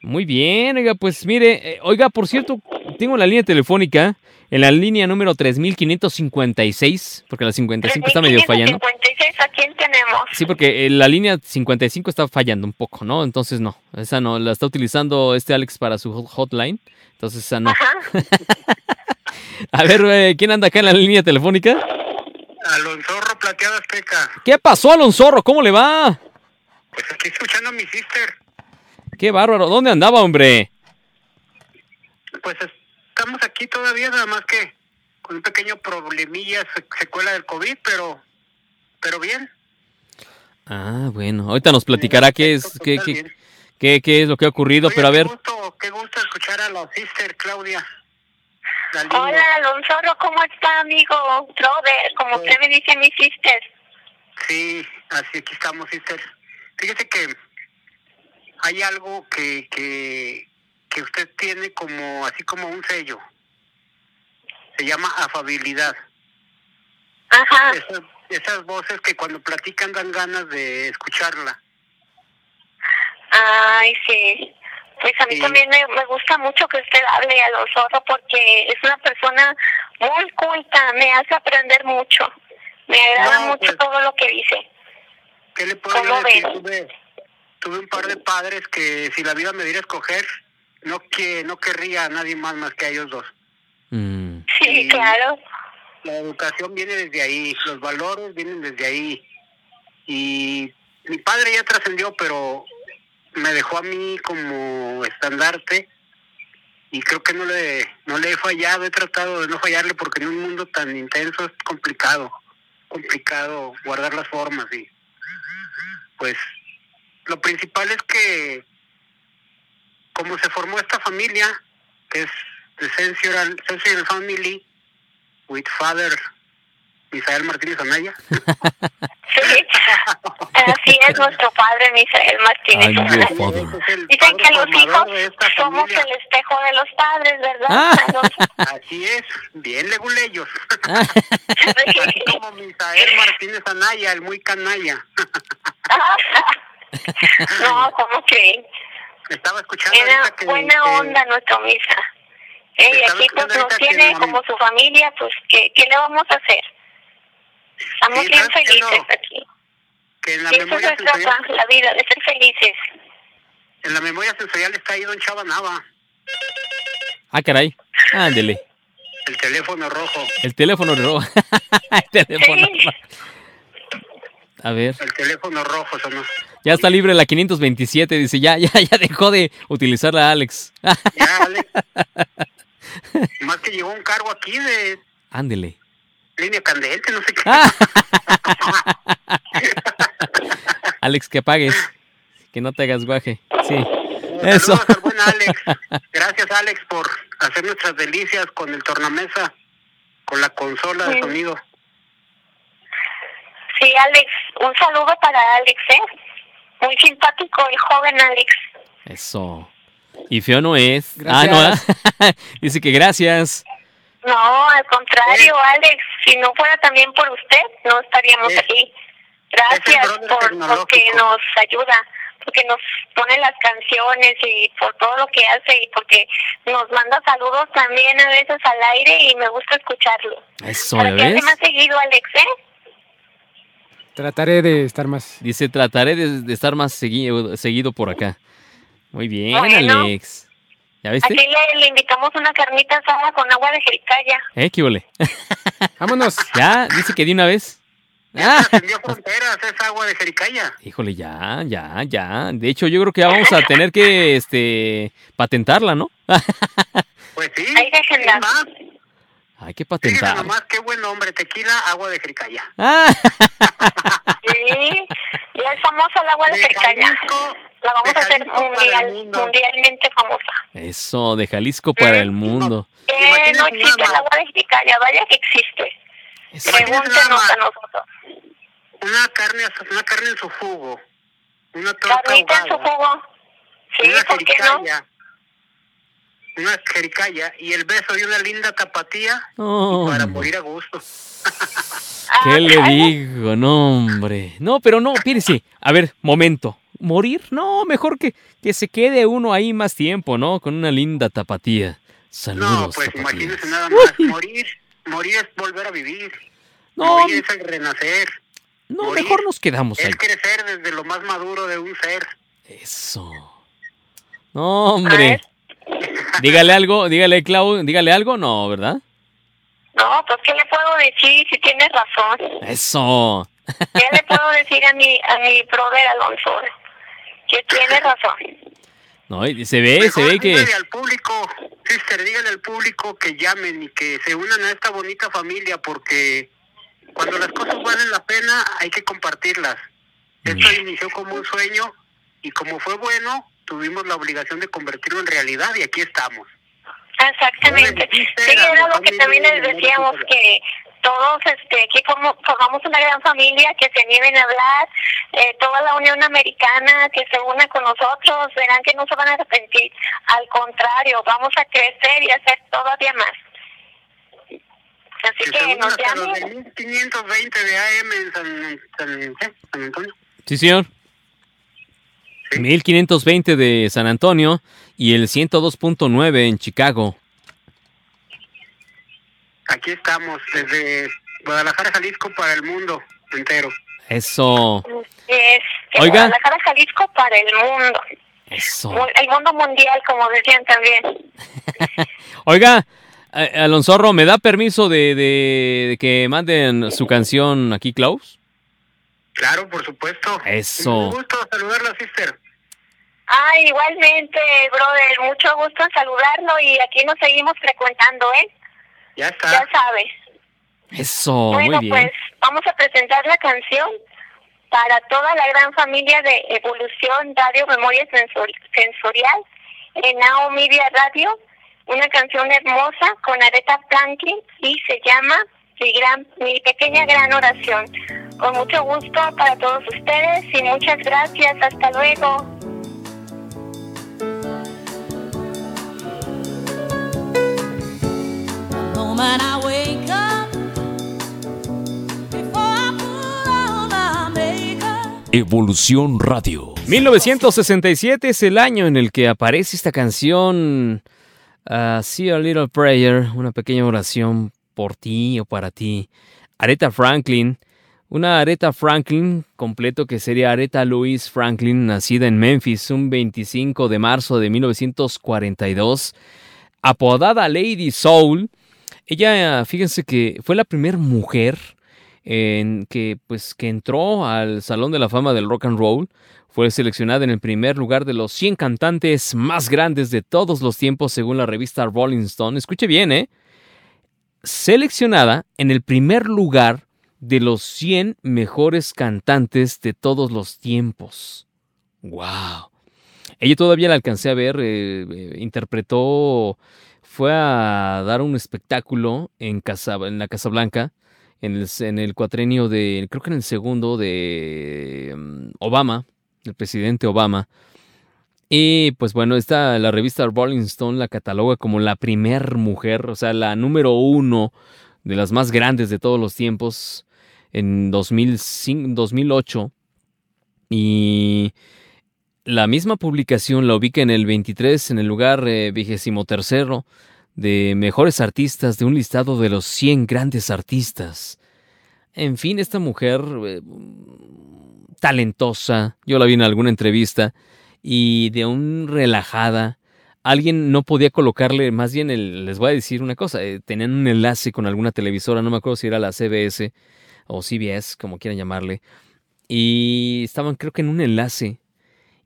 Muy bien, oiga, pues mire, eh, oiga, por cierto, tengo la línea telefónica, en la línea número 3556, porque la 55 está medio fallando. 5556, ¿a quién tenemos? Sí, porque eh, la línea 55 está fallando un poco, ¿no? Entonces no, esa no, la está utilizando este Alex para su hot- hotline, entonces esa no. Ajá. A ver, eh, ¿quién anda acá en la línea telefónica? Alonsorro Plateado Azteca. ¿Qué pasó, Alonsorro? ¿Cómo le va? Pues aquí escuchando a mi sister. Qué bárbaro, ¿dónde andaba, hombre? Pues estamos aquí todavía, nada más que con un pequeño problemilla, se- secuela del COVID, pero pero bien. Ah, bueno, ahorita nos platicará qué es, qué, qué, qué, qué es lo que ha ocurrido, Oye, pero a ver, Qué gusto, qué gusto escuchar a la sister Claudia. La. Hola, Alonso, ¿cómo está, amigo? Como usted me dice, mi sister. Sí, así aquí estamos, sister. Fíjese que hay algo que, que, que usted tiene como, así como un sello. Se llama afabilidad. Ajá. Esas voces que cuando platican dan ganas de escucharla. Ay, sí. Pues a mí Sí. también me, me gusta mucho que usted hable a los zorros porque es una persona muy culta, me hace aprender mucho. Me agrada No, mucho pues- todo lo que dice. ¿Qué le puedo yo ¿Cómo decir? Tuve, tuve un par de padres que si la vida me diera a escoger, no que no querría a nadie más más que a ellos dos. mm, Sí, Sí. claro. La educación viene desde ahí, los valores vienen desde ahí. Y mi padre ya trascendió, pero me dejó a mí como estandarte y creo que no le no le he fallado, he tratado de no fallarle porque en un mundo tan intenso es complicado, complicado guardar las formas y pues lo principal es que como se formó esta familia, que es Sensual, Sensual Family, with Father Misael Martínez Anaya. Sí. Así es nuestro padre Misael Martínez. El Dicen que los hijos somos familia. el espejo de los padres, ¿verdad? Ah. Así es, bien leguleyos. ah, Así como Misael Martínez Anaya, el muy canalla. no, ¿cómo creen? Estaba escuchando Era que... buena que- onda nuestro misa. Ey, Estaba aquí pues nos tiene como su familia, pues ¿qué, ¿qué le vamos a hacer? Estamos Sí, bien ¿sabes qué felices no? aquí. que en la Y eso memoria trata, sensorial, la vida, de ser felices. en la memoria sensorial está ahí Don Chava Nava, ah, caray, ándele. el teléfono rojo, El teléfono rojo. El teléfono. Sí. A ver, el teléfono rojo sonó. ya está libre la 527, dice, ya, ya, ya dejó de utilizarla Alex. Ya, Alex. Más que llegó un cargo aquí de Ándele. línea candente, no sé qué. Ah, Alex, que apagues. Que no te hagas guaje. Sí. Eso. Al buen Alex. Gracias, Alex, por hacer nuestras delicias con el tornamesa, con la consola de sonido. Sí, Alex. Un saludo para Alex, ¿eh? Muy simpático el joven Alex. Eso. Y feo no es. Ah, no. Dice que gracias. No, al contrario, Alex. Si no fuera también por usted, no estaríamos aquí. Gracias por porque nos ayuda, porque nos pone las canciones y por todo lo que hace y porque nos manda saludos también a veces al aire y me gusta escucharlo. Eso, ¿Para que hace más seguido, Alex, ¿eh? Trataré de estar más. Dice, trataré de, estar más seguido por acá. Muy bien, Alex. ¿Ya viste? Aquí le, invitamos una carnita asada con agua de jericaya. Eh, qué ole. Vámonos. Ya, dice que de una vez. Ya ah. fronteras, es agua de jericaya. Híjole, ya, ya, ya. De hecho, yo creo que ya vamos a tener que este patentarla, ¿no? pues sí. Ahí déjenla. Hay que patentar. nomás, qué buen nombre, tequila, agua de jericaya. Ah. sí, ya es famosa el agua de, de jericaya. La vamos a hacer mundial, mundialmente famosa. Eso, de Jalisco para el mundo. Eh, no existe el agua de jericaya, vaya que existe. Pregúntenos a nosotros. Una carne, una carne en su jugo. Una Carnita en su jugo. Sí, ¿por qué no? Una jericaya y el beso de una linda tapatía para morir a gusto. ¿Qué ah, le digo? No, hombre. No, pero no, fíjese. A ver, momento. ¿Morir? No, mejor que, que se quede uno ahí más tiempo, ¿no? Con una linda tapatía. Saludos. No, pues imagínese nada más. Morir morir es volver a vivir. No, morir es renacer. No, mejor nos quedamos ahí. Es crecer desde lo más maduro de un ser. Eso. No, hombre. dígale algo, dígale, Clau, dígale algo, no, ¿verdad? No, pues ¿qué le puedo decir si tienes razón? Eso. ¿Qué le puedo decir a mi, a mi brother Alonso? Que tiene razón. No, se ve, se ve que... Dígale al público, sister, dígale al público que llamen y que se unan a esta bonita familia porque cuando las cosas valen la pena hay que compartirlas. Esto mm. inició como un sueño y como fue bueno, tuvimos la obligación de convertirlo en realidad y aquí estamos. Exactamente. Sí, era lo que también les decíamos que todos este, aquí formamos una gran familia, que se nieven a hablar, eh, toda la Unión Americana que se una con nosotros, verán que no se van a arrepentir, al contrario, vamos a crecer y hacer todavía más. Así que, nos llamen. 1520 de AM en San, San, San Antonio. Sí, señor. 1520 de San Antonio y el 102.9 en Chicago. Aquí estamos, desde Guadalajara, Jalisco, para el mundo entero. Eso. Es, Oiga. Guadalajara, Jalisco, para el mundo. Eso. El mundo mundial, como decían también. Oiga, Alonso, ¿me da permiso de, de, que manden su canción aquí, Klaus? Claro, por supuesto. Eso. Un gusto saludarla, sister. Ah, igualmente, brother. Mucho gusto en saludarlo y aquí nos seguimos frecuentando, ¿eh? Ya está. Ya sabes. Eso, bueno, muy bien. pues vamos a presentar la canción para toda la gran familia de Evolución Radio Memoria Sensorial en Now Media Radio. Una canción hermosa con Aretha Franklin y se llama Mi, gran, mi pequeña gran oración. Con mucho gusto para todos ustedes y muchas gracias. Hasta luego. Evolución Radio. 1967 es el año en el que aparece esta canción, uh, See a Little Prayer, una pequeña oración por ti o para ti. Aretha Franklin, una Aretha Franklin completo que sería Aretha Louise Franklin, nacida en Memphis un 25 de marzo de 1942, apodada Lady Soul ella, fíjense que fue la primera mujer en que, pues, que entró al Salón de la Fama del Rock and Roll. Fue seleccionada en el primer lugar de los 100 cantantes más grandes de todos los tiempos según la revista Rolling Stone. Escuche bien, ¿eh? Seleccionada en el primer lugar de los 100 mejores cantantes de todos los tiempos. ¡Wow! Ella todavía la alcancé a ver, eh, eh, interpretó, fue a dar un espectáculo en, Casa, en la Casa Blanca, en el, en el cuatrenio de, creo que en el segundo de mm, Obama, el presidente Obama. Y pues bueno, esta, la revista Rolling Stone la cataloga como la primer mujer, o sea, la número uno de las más grandes de todos los tiempos en 2005, 2008. Y la misma publicación la ubica en el 23, en el lugar eh, vigésimo tercero de mejores artistas de un listado de los 100 grandes artistas. En fin, esta mujer eh, talentosa, yo la vi en alguna entrevista, y de un relajada. Alguien no podía colocarle, más bien les voy a decir una cosa, eh, tenían un enlace con alguna televisora, no me acuerdo si era la CBS o CBS, como quieran llamarle, y estaban creo que en un enlace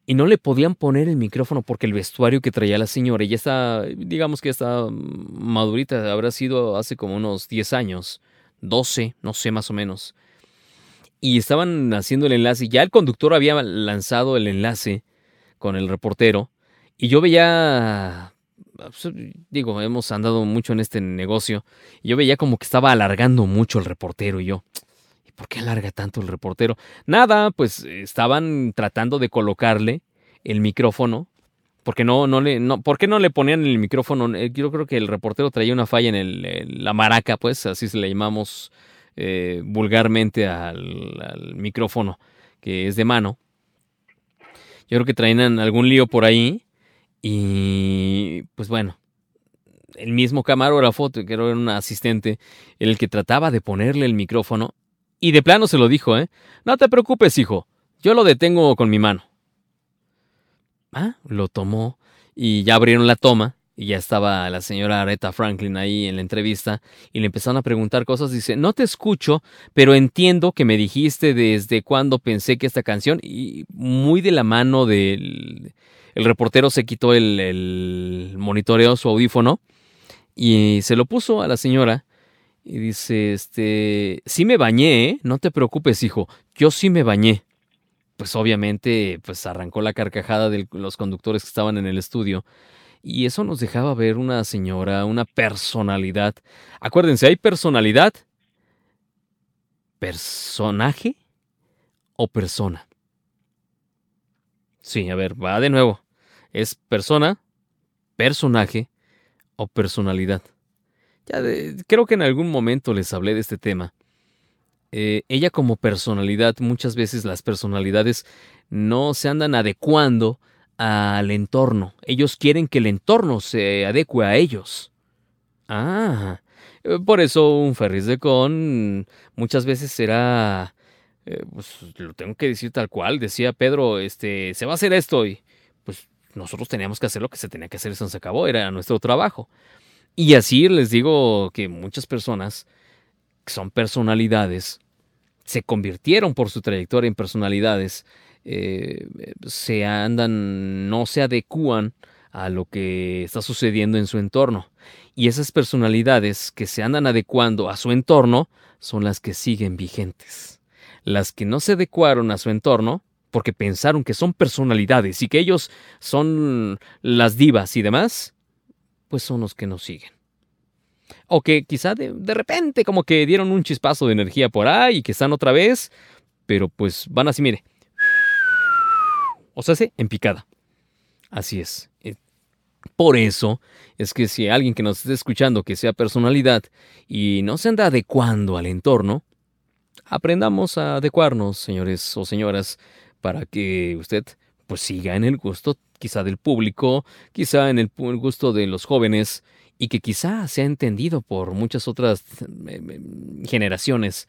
y no le podían poner el micrófono porque el vestuario que traía la señora ya está, digamos que está madurita, habrá sido hace como unos 10 años, 12, no sé más o menos. Y estaban haciendo el enlace, ya el conductor había lanzado el enlace con el reportero. Y yo veía, pues, digo, hemos andado mucho en este negocio. Y yo veía como que estaba alargando mucho el reportero. Y yo, ¿y por qué alarga tanto el reportero? Nada, pues estaban tratando de colocarle el micrófono. Porque no, no le, no, ¿por qué no le ponían el micrófono? Eh, yo creo que el reportero traía una falla en el, la maraca, pues, así se le llamamos eh, vulgarmente al micrófono, que es de mano. Yo creo que traían algún lío por ahí. Y pues bueno, el mismo camarógrafo, que era un asistente, el que trataba de ponerle el micrófono. Y de plano se lo dijo, ¿eh? No te preocupes, hijo. Yo lo detengo con mi mano. Ah, lo tomó y ya abrieron la toma y ya estaba la señora Aretha Franklin ahí en la entrevista y le empezaron a preguntar cosas. Dice, no te escucho, pero entiendo que me dijiste desde cuándo pensé que esta canción, y muy de la mano del el reportero se quitó el, el monitoreo, su audífono, y se lo puso a la señora. Y dice, este, sí me bañé, ¿eh? no te preocupes, hijo, yo sí me bañé. Pues obviamente, pues arrancó la carcajada de los conductores que estaban en el estudio y eso nos dejaba ver una señora, una personalidad. Acuérdense, hay personalidad, personaje o persona. Sí, a ver, va de nuevo. Es persona, personaje o personalidad. Ya creo que en algún momento les hablé de este tema. Eh, ella como personalidad, muchas veces las personalidades no se andan adecuando al entorno. Ellos quieren que el entorno se adecue a ellos. Ah, eh, por eso un Ferris de Con muchas veces será, eh, pues lo tengo que decir tal cual, decía Pedro, este, se va a hacer esto y pues nosotros teníamos que hacer lo que se tenía que hacer, eso se acabó, era nuestro trabajo. Y así les digo que muchas personas que son personalidades se convirtieron por su trayectoria en personalidades eh, se andan, no se adecúan a lo que está sucediendo en su entorno. Y esas personalidades que se andan adecuando a su entorno son las que siguen vigentes. Las que no se adecuaron a su entorno porque pensaron que son personalidades y que ellos son las divas y demás, pues son los que nos siguen. O que quizá de, de repente como que dieron un chispazo de energía por ahí y que están otra vez, pero pues van así, mire, o sea, en picada. Así es. Eh, por eso es que si alguien que nos esté escuchando que sea personalidad y no se anda adecuando al entorno, aprendamos a adecuarnos, señores o señoras, para que usted pues siga en el gusto quizá del público, quizá en el gusto de los jóvenes y que quizá sea entendido por muchas otras eh, eh, generaciones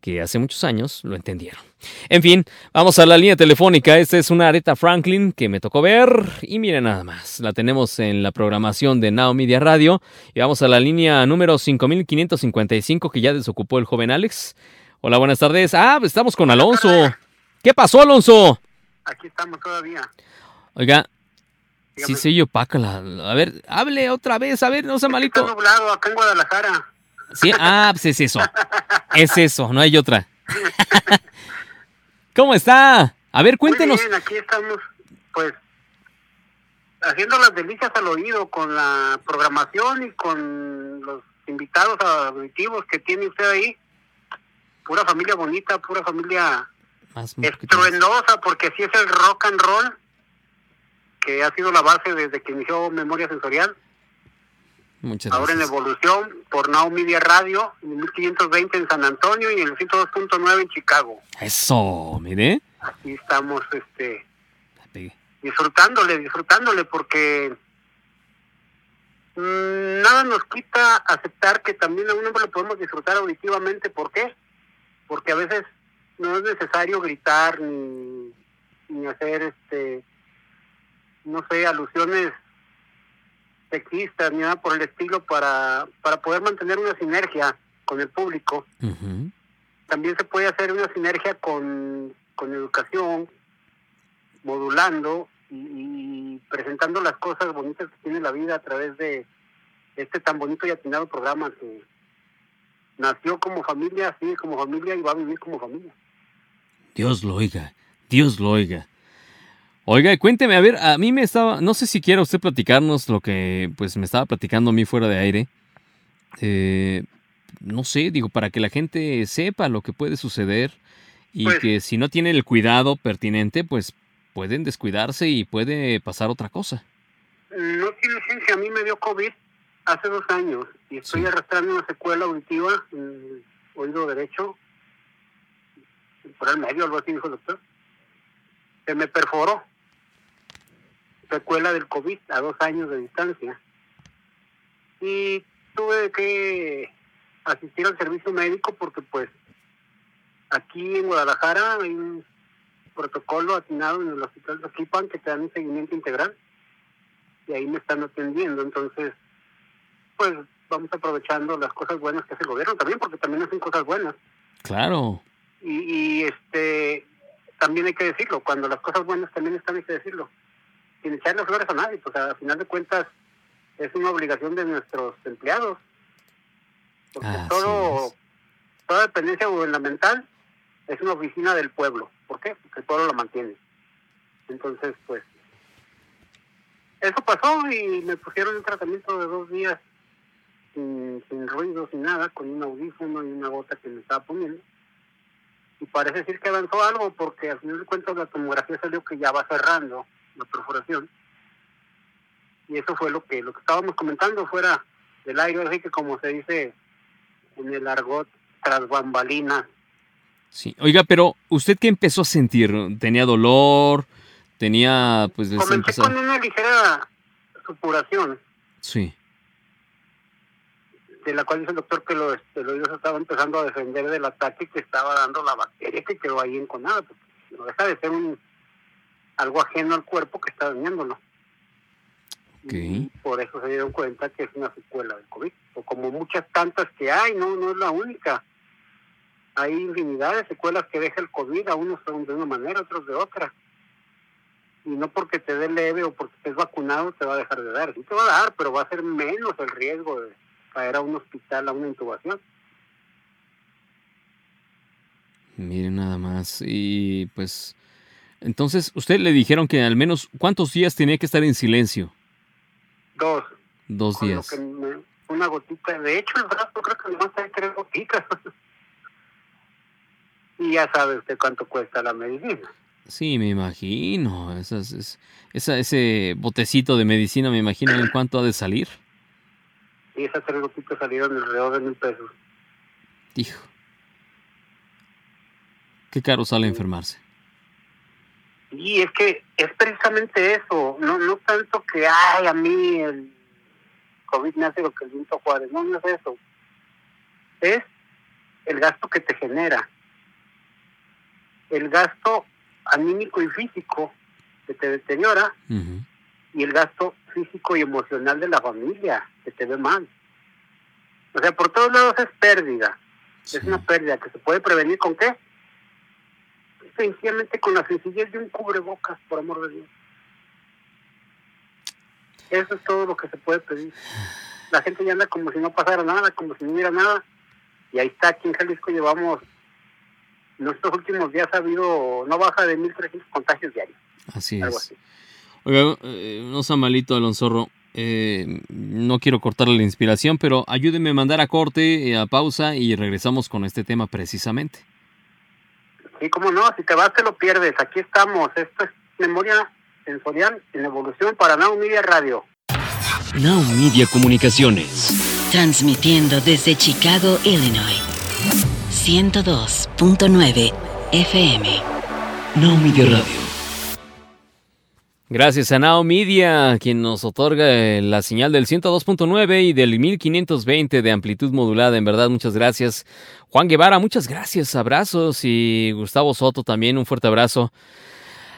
que hace muchos años lo entendieron. En fin, vamos a la línea telefónica. Esta es una Aretha Franklin que me tocó ver y miren nada más. La tenemos en la programación de Now Media Radio y vamos a la línea número 5555 que ya desocupó el joven Alex. Hola, buenas tardes. Ah, estamos con Alonso. ¿Qué pasó, Alonso? Aquí estamos todavía. Oiga, sí yo opaca la... A ver, hable otra vez, a ver, no sea malito. Está nublado acá en Guadalajara. Sí, ah, pues es eso. Es eso, no hay otra. ¿Cómo está? A ver, cuéntenos. Muy bien, aquí estamos, pues, haciendo las delicias al oído con la programación y con los invitados auditivos que tiene usted ahí. Pura familia bonita, pura familia estruendosa, porque así es el rock and roll, que ha sido la base desde que inició Memoria Sensorial. Muchas Ahora en evolución por Now Media Radio, en 1520 en San Antonio y en el 102.9 en Chicago. Eso, mire. Aquí estamos, este, disfrutándole, disfrutándole, porque mm, nada nos quita aceptar que también a un hombre lo podemos disfrutar auditivamente. ¿Por qué? Porque a veces no es necesario gritar ni, ni hacer, este, no sé, alusiones sexistas ni nada por el estilo para, para poder mantener una sinergia con el público. También se puede hacer una sinergia con, con educación, modulando y, presentando las cosas bonitas que tiene la vida a través de este tan bonito y atinado programa que nació como familia, sigue como familia y va a vivir como familia. Dios lo oiga, Dios lo oiga. Oiga, cuénteme, a ver, a mí me estaba, no sé si quiera usted platicarnos lo que pues me estaba platicando a mí fuera de aire. Eh, no sé, digo, para que la gente sepa lo que puede suceder y pues que si no tiene el cuidado pertinente, pues pueden descuidarse y puede pasar otra cosa. No tiene ciencia, a mí me dio COVID hace dos años y estoy arrastrando una secuela auditiva en oído derecho, por el medio, algo así dijo el doctor. Se me perforó secuela del COVID a dos años de distancia. Y tuve que asistir al servicio médico porque pues aquí en Guadalajara hay un protocolo atinado en el hospital de Aquipan que te dan un seguimiento integral y ahí me están atendiendo. Entonces, pues vamos aprovechando las cosas buenas que hace el gobierno también porque también hacen cosas buenas. Claro. Y, y este también hay que decirlo, cuando las cosas buenas también están hay que decirlo sin echarle flores a nadie, pues a final de cuentas es una obligación de nuestros empleados. Porque todo, toda dependencia gubernamental es una oficina del pueblo. ¿Por qué? Porque el pueblo lo mantiene. Entonces, pues, eso pasó y me pusieron un tratamiento de dos días sin, sin ruido, sin nada, con un audífono y una gota que me estaba poniendo. Y parece decir que avanzó algo porque al final de cuentas la tomografía salió que ya va cerrando la perforación. Y eso fue lo que lo que estábamos comentando fuera del aire, así que como se dice en el argot tras bambalina. Sí, oiga, pero ¿usted qué empezó a sentir? ¿Tenía dolor? ¿Tenía, pues... Comencé con una ligera supuración. Sí. De la cual dice el doctor que lo, este, lo estaba empezando a defender del ataque que estaba dando la bacteria que quedó ahí enconada. No deja de ser un algo ajeno al cuerpo que está dañándolo. por eso se dieron cuenta que es una secuela del COVID. O como muchas tantas que hay, no, no es la única. Hay infinidad de secuelas que deja el COVID, a unos son de una manera, otros de otra. Y no porque te dé leve o porque estés vacunado te va a dejar de dar. Sí te va a dar, pero va a ser menos el riesgo de caer a un hospital, a una intubación. Miren nada más. Y pues entonces, usted le dijeron que al menos cuántos días tenía que estar en silencio. Dos. Dos días. una gotita. De hecho, el brazo creo que nomás hay tres gotitas. y ya sabe usted cuánto cuesta la medicina. Sí, me imagino. Esas, esa, ese botecito de medicina, me imagino en cuánto ha de salir. Y esas tres gotitas salieron alrededor de mil pesos. Hijo. Qué caro sale enfermarse. Y es que es precisamente eso, no no tanto que, ay, a mí el COVID me hace lo que el viento Juárez, no, no es eso. Es el gasto que te genera. El gasto anímico y físico que te deteriora y el gasto físico y emocional de la familia que te ve mal. O sea, por todos lados es pérdida. Es una pérdida que se puede prevenir con qué? Sencillamente con la sencillez de un cubrebocas, por amor de Dios. Eso es todo lo que se puede pedir. la gente ya anda como si no pasara nada, como si no hubiera nada. Y ahí está, aquí en Jalisco llevamos, en estos últimos días ha habido, no baja de 1.300 contagios diarios. Así es. Oiga, eh, no sea malito, Alonso eh, no quiero cortarle la inspiración, pero ayúdeme a mandar a corte, eh, a pausa y regresamos con este tema precisamente. Sí, cómo no, si te vas te lo pierdes. Aquí estamos. Esto es memoria sensorial en evolución para Now Media Radio. Now Media Comunicaciones. Transmitiendo desde Chicago, Illinois. 102.9 FM. Now Media Radio. Gracias a Now Media, quien nos otorga la señal del 102.9 y del 1520 de amplitud modulada. En verdad, muchas gracias. Juan Guevara, muchas gracias. Abrazos. Y Gustavo Soto también, un fuerte abrazo.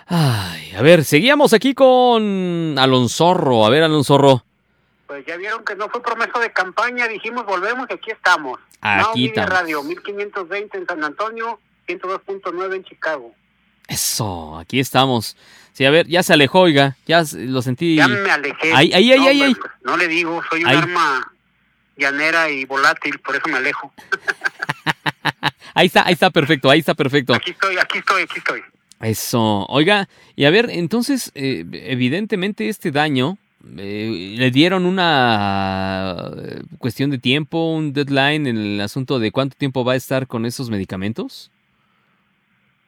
Ay, a ver, seguíamos aquí con Alonsorro. A ver, Alonsorro. Pues ya vieron que no fue promesa de campaña, dijimos volvemos y aquí estamos. Aquí Now Radio, 1520 en San Antonio, 102.9 en Chicago. Eso, aquí estamos. Sí, a ver, ya se alejó, oiga, ya lo sentí. Ya me alejé. Ahí, ahí, ahí, ahí, pues, No le digo, soy un arma llanera y volátil, por eso me alejo. ahí está, ahí está perfecto, ahí está perfecto. Aquí estoy, aquí estoy, aquí estoy. Eso, oiga, y a ver, entonces, eh, evidentemente este daño, eh, ¿le dieron una eh, cuestión de tiempo, un deadline en el asunto de cuánto tiempo va a estar con esos medicamentos?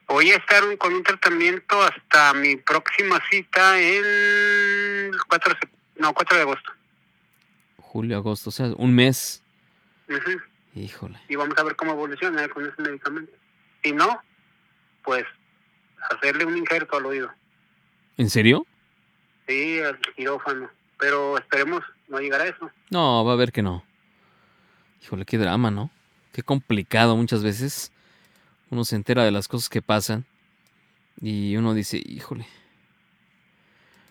Voy a estar con un tratamiento hasta mi próxima cita el 4 de, no, 4 de agosto. Julio, agosto, o sea, un mes. Híjole. Y vamos a ver cómo evoluciona con ese medicamento. Si no, pues hacerle un injerto al oído. ¿En serio? Sí, al quirófano. Pero esperemos no llegar a eso. No, va a ver que no. Híjole, qué drama, ¿no? Qué complicado muchas veces uno se entera de las cosas que pasan y uno dice, híjole.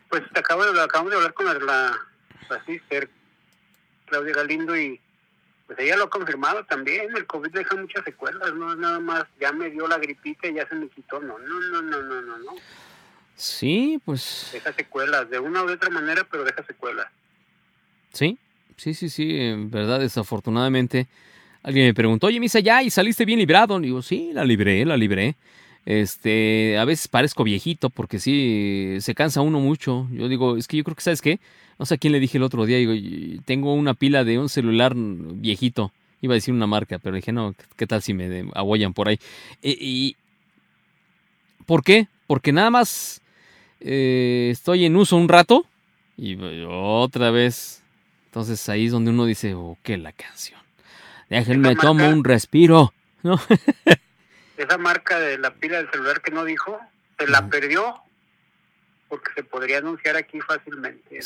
Pues acabo de, acabamos de hablar con la, la, sister Claudia Galindo y pues ella lo ha confirmado también, el COVID deja muchas secuelas, no es nada más, ya me dio la gripita y ya se me quitó, no, no, no, no, no, no, no. Sí, pues... Deja secuelas, de una u otra manera, pero deja secuelas. Sí, sí, sí, sí, en verdad, desafortunadamente Alguien me preguntó, oye, Misa, ya, ¿y saliste bien librado? Y digo, sí, la libré, la libré. Este, a veces parezco viejito porque sí, se cansa uno mucho. Yo digo, es que yo creo que, ¿sabes qué? No sé a quién le dije el otro día, digo, tengo una pila de un celular viejito. Iba a decir una marca, pero dije, no, ¿qué tal si me abollan por ahí? E, y, ¿Por qué? Porque nada más eh, estoy en uso un rato y otra vez. Entonces ahí es donde uno dice, oh, qué la canción. Déjenme tomo un respiro. ¿no? esa marca de la pila del celular que no dijo, se la perdió porque se podría anunciar aquí fácilmente.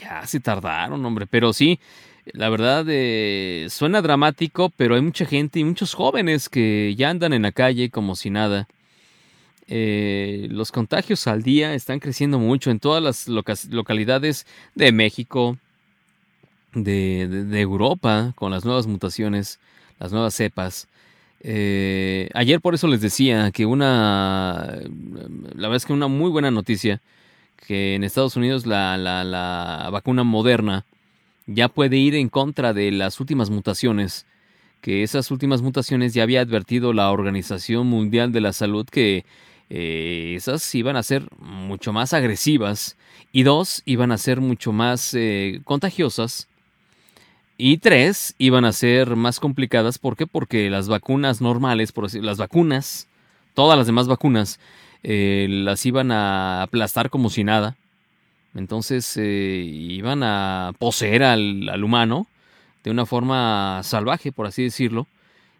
ya se tardaron, hombre, pero sí, la verdad eh, suena dramático, pero hay mucha gente y muchos jóvenes que ya andan en la calle como si nada. Eh, los contagios al día están creciendo mucho en todas las localidades de México, de, Europa con las nuevas mutaciones, las nuevas cepas. Eh, ayer por eso les decía que una, la verdad es que una muy buena noticia, que en Estados Unidos la, la, la vacuna moderna ya puede ir en contra de las últimas mutaciones, que esas últimas mutaciones ya había advertido la Organización Mundial de la Salud que eh, esas iban a ser mucho más agresivas y dos, iban a ser mucho más eh, contagiosas y tres, iban a ser más complicadas. ¿Por qué? Porque las vacunas normales, por decir, las vacunas, todas las demás vacunas, eh, las iban a aplastar como si nada. Entonces eh, iban a poseer al, humano de una forma salvaje, por así decirlo,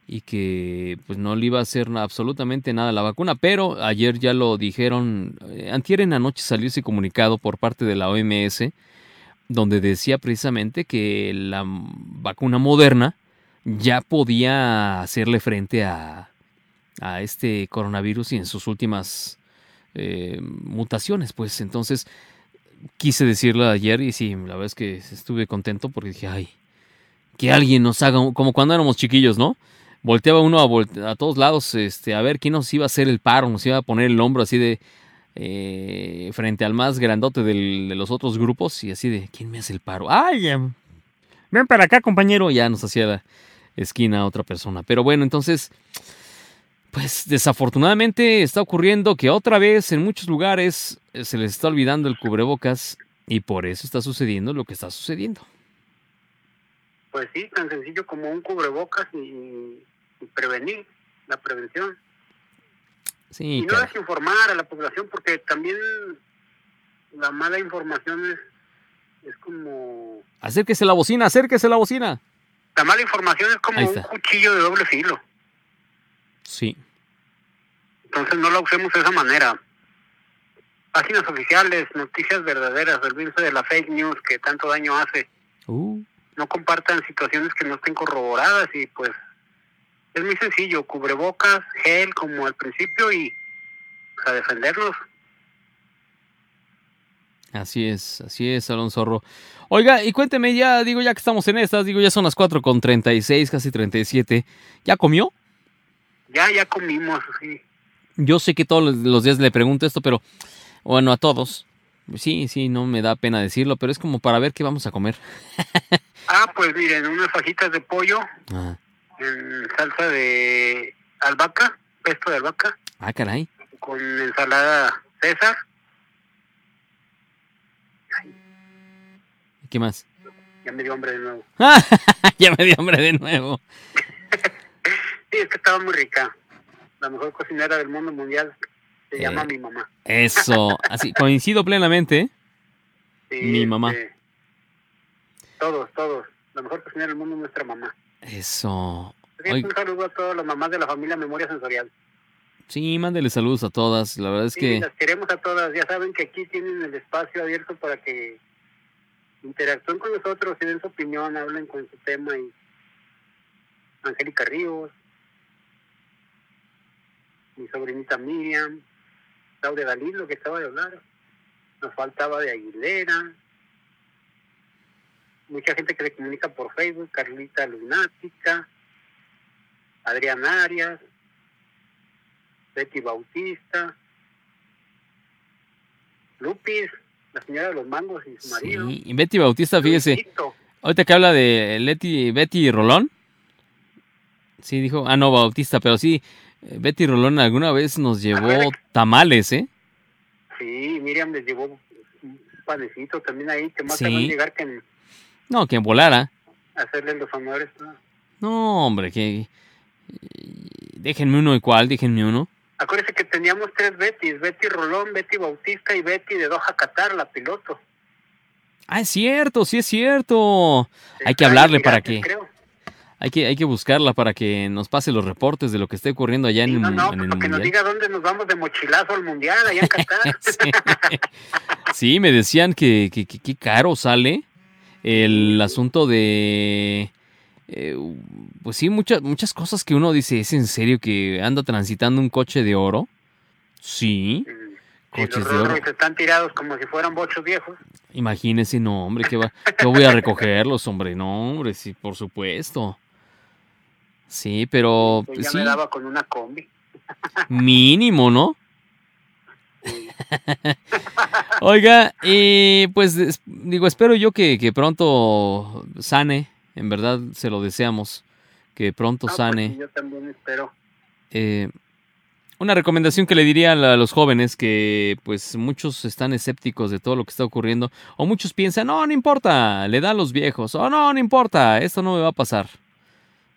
y que pues no le iba a hacer absolutamente nada la vacuna. Pero ayer ya lo dijeron, eh, antier en la noche salió ese comunicado por parte de la OMS donde decía precisamente que la vacuna moderna ya podía hacerle frente a, a este coronavirus y en sus últimas eh, mutaciones. Pues entonces quise decirlo ayer y sí, la verdad es que estuve contento porque dije, ay, que alguien nos haga, como cuando éramos chiquillos, ¿no? Volteaba uno a, a todos lados este, a ver quién nos iba a hacer el paro, nos iba a poner el hombro así de, eh, frente al más grandote de los otros grupos y así de, ¿quién me hace el paro? ¡Ay! ven para acá, compañero. Ya nos hacía la esquina otra persona. Pero bueno, entonces, pues desafortunadamente está ocurriendo que otra vez en muchos lugares eh, se les está olvidando el cubrebocas y por eso está sucediendo lo que está sucediendo. Pues sí, tan sencillo como un cubrebocas y, prevenir, la prevención. Sí, y no desinformar a la población porque también la mala información es, es como... Acérquese la bocina, acérquese la bocina. La mala información es como un cuchillo de doble filo. Sí. Entonces no la usemos de esa manera. Páginas oficiales, noticias verdaderas, olvídense de la fake news que tanto daño hace. Uh. No compartan situaciones que no estén corroboradas y pues es muy sencillo, cubrebocas, gel como al principio y pues, a defendernos. Así es, así es, Alonso Zorro. Oiga, y cuénteme ya, digo, ya que estamos en estas, digo, ya son las 4 con 36, casi 37. ¿Ya comió? Ya, ya comimos, sí. Yo sé que todos los días le pregunto esto, pero bueno, a todos. Sí, sí, no me da pena decirlo, pero es como para ver qué vamos a comer. ah, pues miren, unas fajitas de pollo ah. En salsa de albahaca, pesto de albahaca. Ah, caray. Con ensalada César ¿Qué más? Ya me dio hambre de nuevo. ya me dio hambre de nuevo. sí, es que estaba muy rica. La mejor cocinera del mundo mundial se llama eh, mi mamá. Eso, así, coincido plenamente. mi mamá. Este, todos, todos. La mejor cocinera del mundo es nuestra mamá. Eso. Un saludo a todas las mamás de la familia Memoria Sensorial. Sí, mándele saludos a todas. La verdad es que. Las queremos a todas. Ya saben que aquí tienen el espacio abierto para que interactúen con nosotros y den su opinión, hablen con su tema. y Angélica Ríos, mi sobrinita Miriam, Laura Dalí, lo que acaba de hablar. Nos faltaba de Aguilera. Mucha gente que se comunica por Facebook, Carlita Lunática, Adrián Arias, Betty Bautista, Lupis, la señora de los mangos y su marido. Y Betty Bautista, fíjese. Ahorita que habla de Leti, Betty Rolón. Sí, dijo. Ah, no, Bautista, pero sí. Eh, Betty Rolón alguna vez nos llevó tamales, ¿eh? Sí, Miriam les llevó un panecito también ahí, que más sí. llegar que en... No, que volara. Hacerle los honores. ¿no? hombre, que... Déjenme uno igual, déjenme uno. Acuérdese que teníamos tres Bettys, Betty Rolón, Betty Bautista y Betty de Doha Qatar, la piloto. Ah, es cierto, sí es cierto. hay que hablarle para que... Hay que, hay que buscarla para que nos pase los reportes de lo que esté ocurriendo allá en, no, no, en el que nos diga dónde nos vamos de mochilazo al mundial, allá en Qatar. sí. me decían que, que, que, caro sale el asunto de eh, pues sí, muchas, muchas cosas que uno dice, ¿es en serio que anda transitando un coche de oro? Sí. Coches de oro. están tirados como si fueran bochos viejos. Imagínese, no, hombre, que va, que voy a recogerlos, hombre, no, hombre, sí, por supuesto. Sí, pero pues ya sí. me daba con una combi. Mínimo, ¿no? Oiga, y pues digo, espero yo que, que pronto sane en verdad se lo deseamos. Que pronto pues sane. yo también espero. Eh, una recomendación que le diría a los jóvenes que pues muchos están escépticos de todo lo que está ocurriendo o muchos piensan, no, no importa, le da a los viejos, o no, no importa, esto no me va a pasar.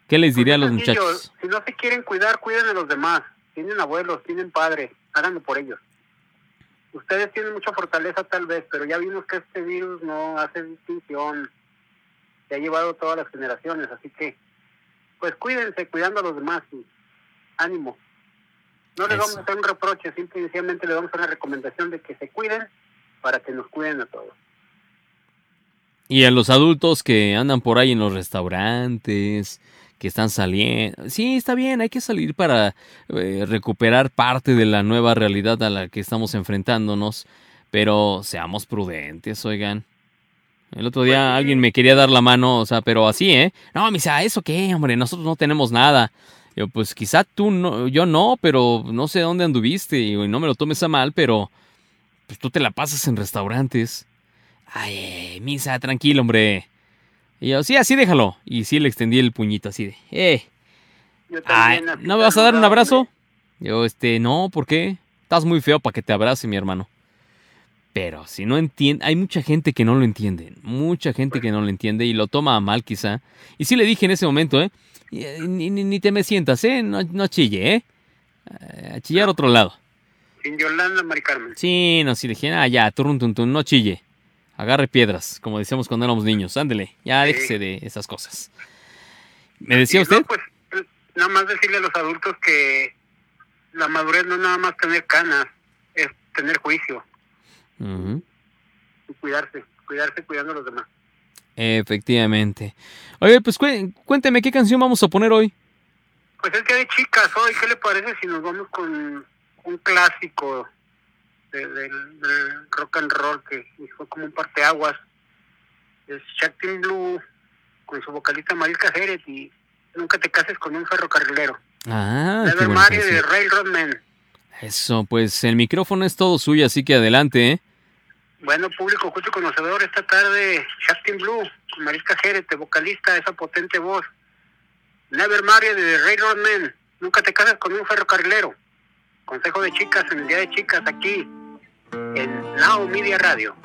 ¿Qué les pues diría a los muchachos? Si no se quieren cuidar, cuiden de los demás. Tienen abuelos, tienen padres, háganlo por ellos. Ustedes tienen mucha fortaleza tal vez, pero ya vimos que este virus no hace distinción se ha llevado todas las generaciones, así que pues cuídense, cuidando a los demás y ánimo. No les vamos a hacer un reproche, simplemente les vamos a hacer una recomendación de que se cuiden para que nos cuiden a todos. Y a los adultos que andan por ahí en los restaurantes, que están saliendo. Sí, está bien, hay que salir para eh, recuperar parte de la nueva realidad a la que estamos enfrentándonos, pero seamos prudentes, oigan. El otro día pues alguien me quería dar la mano, o sea, pero así, ¿eh? No, me dice, ¿a eso qué, hombre? Nosotros no tenemos nada. Yo, pues quizá tú no, yo no, pero no sé dónde anduviste y no me lo tomes a mal, pero pues tú te la pasas en restaurantes. Ay, misa, tranquilo, hombre. Y yo, sí, así déjalo. Y sí le extendí el puñito así de, eh. Yo también, así ¿No me vas a dar un abrazo? Yo, este, no, ¿por qué? Estás muy feo para que te abrace, mi hermano. Pero si no entiende, hay mucha gente que no lo entiende, mucha gente que no lo entiende y lo toma a mal quizá. Y sí le dije en ese momento, ¿eh? Eh, Ni, ni- ni te me sientas, ¿eh? No, no chille, ¿eh? Eh, A chillar otro lado. Sin Yolanda, Mari Carmen. Sí, no, sí le dije, ah, ya, turun, tun, tun, no chille. Agarre piedras, como decíamos cuando éramos niños. Ándele, ya Sí. déjese de esas cosas. ¿Me decía Y usted? no, pues, nada más decirle a los adultos que la madurez no es nada más tener canas, es tener juicio y cuidarse, cuidarse cuidando a los demás. Efectivamente. Oye, pues cué- cuénteme, ¿qué canción vamos a poner hoy? Pues es que de chicas hoy, ¿qué le parece si nos vamos con un clásico de- del, del rock and roll que fue como un parteaguas? Es Shaktin Blue con su vocalista Marisca Jerez y Nunca te cases con un ferrocarrilero. Ah, Never Marry de. Railroad Man. Eso, pues el micrófono es todo suyo, así que adelante, ¿eh? Bueno, público justo conocedor, esta tarde Shaktin Blue con Marisca Jerez, vocalista, esa potente voz. Never Marry de Railroad Man. Nunca te cases con un ferrocarrilero. Consejo de chicas en el Día de Chicas aquí en Now Media Radio.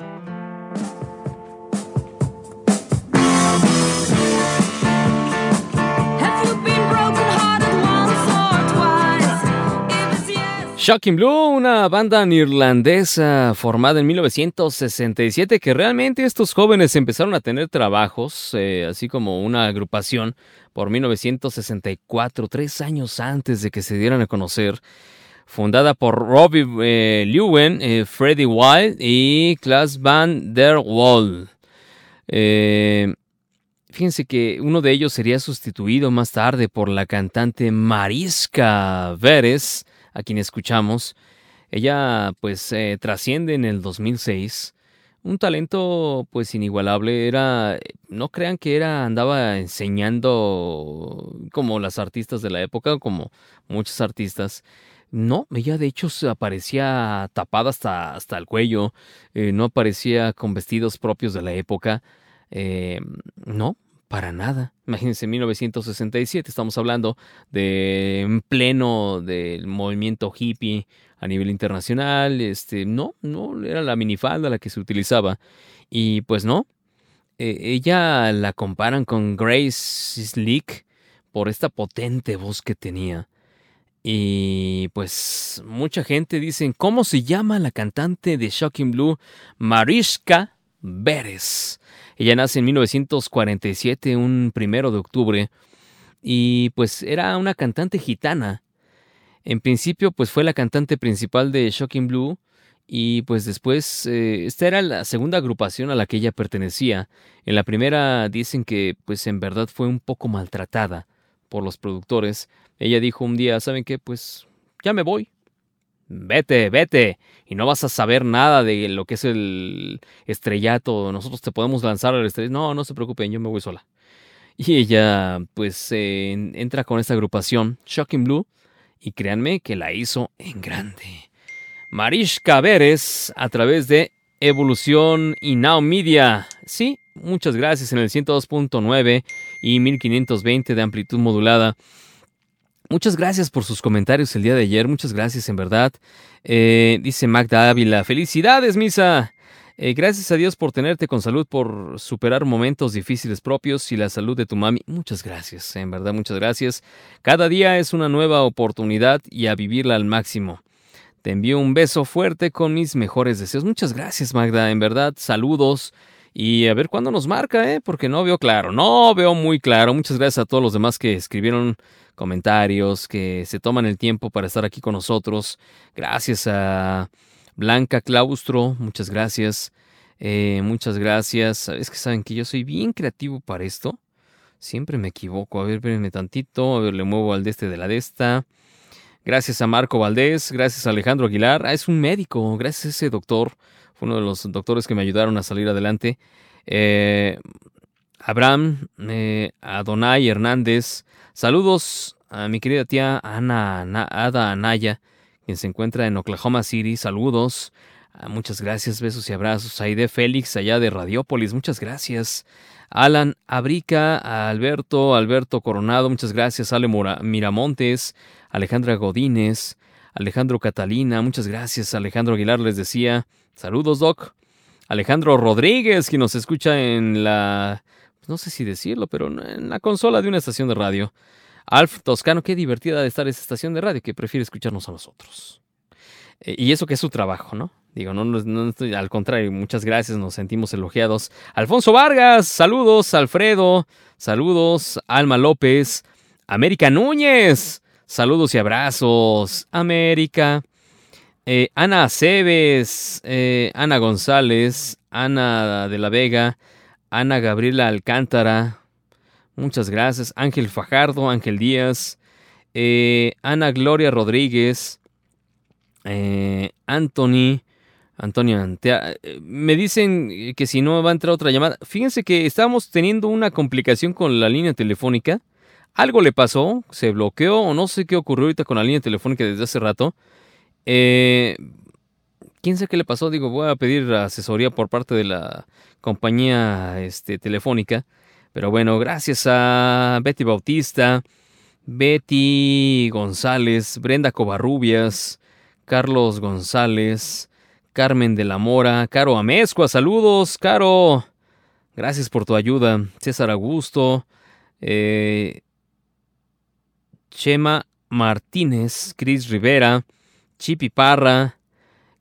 Shocking Blue, una banda neerlandesa formada en 1967 que realmente estos jóvenes empezaron a tener trabajos, eh, así como una agrupación, por 1964, tres años antes de que se dieran a conocer, fundada por Robbie eh, eh, Freddie Wild y Klaas van der Waal. Eh, Fíjense que uno de ellos sería sustituido más tarde por la cantante Mariska Vélez, a quien escuchamos. Ella pues eh, trasciende en el 2006. Un talento pues inigualable. Era, no crean que era, andaba enseñando como las artistas de la época, como muchos artistas. No, ella de hecho aparecía tapada hasta, hasta el cuello, eh, no aparecía con vestidos propios de la época. Eh, no, para nada. Imagínense, 1967, estamos hablando de en pleno del movimiento hippie a nivel internacional. Este, no, no, era la minifalda la que se utilizaba. Y pues no, eh, ella la comparan con Grace Slick por esta potente voz que tenía. Y pues mucha gente dice, ¿cómo se llama la cantante de Shocking Blue? Mariska Vélez. Ella nace en 1947, un primero de octubre, y pues era una cantante gitana. En principio, pues fue la cantante principal de Shocking Blue, y pues después, eh, esta era la segunda agrupación a la que ella pertenecía. En la primera dicen que pues en verdad fue un poco maltratada por los productores. Ella dijo un día, ¿saben qué? Pues ya me voy. Vete, vete. Y no vas a saber nada de lo que es el estrellato. Nosotros te podemos lanzar al estrellato. No, no se preocupen, yo me voy sola. Y ella, pues, entra con esta agrupación, Shocking Blue, y créanme que la hizo en grande. Marishka Vélez, a través de Evolución y Now Media. Sí, muchas gracias en el 102.9 y 1520 de amplitud modulada. Muchas gracias por sus comentarios el día de ayer, muchas gracias en verdad. Eh, dice Magda Ávila, felicidades Misa. Eh, gracias a Dios por tenerte con salud, por superar momentos difíciles propios y la salud de tu mami. Muchas gracias, en verdad, muchas gracias. Cada día es una nueva oportunidad y a vivirla al máximo. Te envío un beso fuerte con mis mejores deseos. Muchas gracias Magda, en verdad, saludos. Y a ver cuándo nos marca, ¿eh? Porque no veo claro, no veo muy claro. Muchas gracias a todos los demás que escribieron comentarios, que se toman el tiempo para estar aquí con nosotros. Gracias a Blanca Claustro, muchas gracias. Eh, muchas gracias. Es que saben que yo soy bien creativo para esto. Siempre me equivoco. A ver, espérenme tantito. A ver, le muevo al de este de la de esta. Gracias a Marco Valdés, gracias a Alejandro Aguilar. Ah, es un médico, gracias a ese doctor. Uno de los doctores que me ayudaron a salir adelante. Eh, Abraham, eh, Adonai Hernández. Saludos a mi querida tía Ana, Ana- Ada Anaya, quien se encuentra en Oklahoma City. Saludos Ah, muchas gracias, besos y abrazos. Aide Félix, allá de Radiópolis, muchas gracias. Alan Abrica, Alberto, Alberto Coronado, muchas gracias. Ale Mora- Miramontes, Alejandra Godínez, Alejandro Catalina, muchas gracias. Alejandro Aguilar les decía, saludos, Doc. Alejandro Rodríguez, quien nos escucha en la, no sé si decirlo, pero en la consola de una estación de radio. Alf Toscano, qué divertida de estar esa estación de radio que prefiere escucharnos a nosotros. Eh, Y eso que es su trabajo, ¿no? Digo, no estoy- al contrario, muchas gracias, nos sentimos elogiados. Alfonso Vargas, saludos, Alfredo, saludos, Alma López, América Núñez, saludos y abrazos, América. Eh, Ana Aceves, eh, Ana González, Ana de la Vega, Ana Gabriela Alcántara, muchas gracias. Ángel Fajardo, Ángel Díaz, eh, Ana Gloria Rodríguez, Anthony, Antonio Antea. Me dicen que si no va a entrar otra llamada. Fíjense que estamos teniendo una complicación con la línea telefónica. Algo le pasó, se bloqueó o no sé qué ocurrió ahorita con la línea telefónica desde hace rato. Eh, ¿Quién sabe qué le pasó? Digo, voy a pedir asesoría por parte de la compañía este, telefónica. Pero bueno, gracias a Betty Bautista, Betty González, Brenda Covarrubias, Carlos González, Carmen de la Mora, Caro Amezcua, saludos, Caro. Gracias por tu ayuda. César Augusto, eh, Chema Martínez, Cris Rivera, Chipi Parra,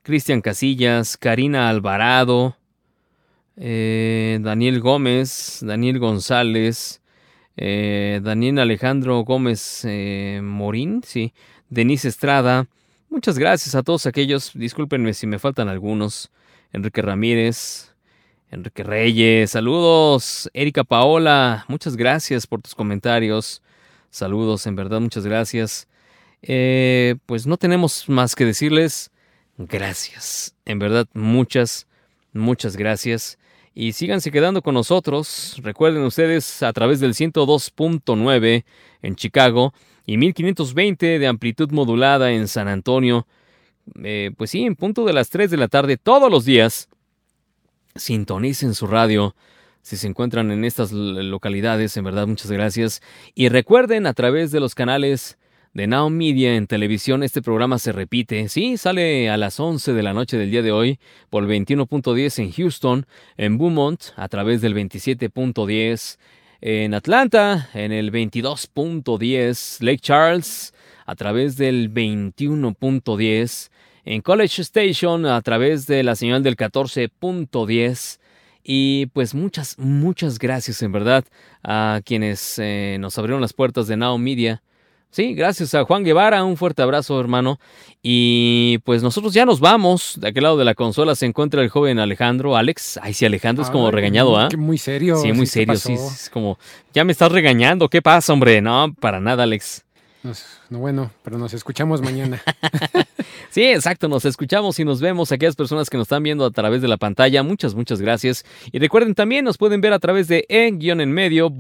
Cristian Casillas, Karina Alvarado, eh, Daniel Gómez, Daniel González, eh, Daniel Alejandro Gómez eh, Morín, sí, Denise Estrada. Muchas gracias a todos aquellos. Discúlpenme si me faltan algunos. Enrique Ramírez, Enrique Reyes, saludos. Erika Paola, muchas gracias por tus comentarios. Saludos, en verdad, muchas gracias. Eh, pues no tenemos más que decirles gracias. En verdad, muchas, muchas gracias. Y síganse quedando con nosotros. Recuerden ustedes a través del 102.9 en Chicago y 1520 de amplitud modulada en San Antonio. Eh, pues sí, en punto de las 3 de la tarde todos los días. Sintonicen su radio si se encuentran en estas localidades. En verdad, muchas gracias. Y recuerden a través de los canales de Now Media en televisión, este programa se repite. Sí, sale a las 11 de la noche del día de hoy por el 21.10 en Houston, en Beaumont a través del 27.10, en Atlanta en el 22.10, Lake Charles a través del 21.10, en College Station a través de la señal del 14.10. Y pues muchas, muchas gracias en verdad a quienes eh, nos abrieron las puertas de Now Media. Sí, gracias a Juan Guevara, un fuerte abrazo hermano. Y pues nosotros ya nos vamos. De aquel lado de la consola se encuentra el joven Alejandro. Alex, ay sí, Alejandro es como Ay, regañado, ¿ah? Muy serio. Sí, muy ¿qué serio, sí, es como, ya me estás regañando, ¿qué pasa, hombre? No, para nada, Alex. No, bueno, pero nos escuchamos mañana. Sí, exacto, nos escuchamos y nos vemos aquellas personas que nos están viendo a través de la pantalla. Muchas, muchas gracias. Y recuerden también, nos pueden ver a través de en-en-medio,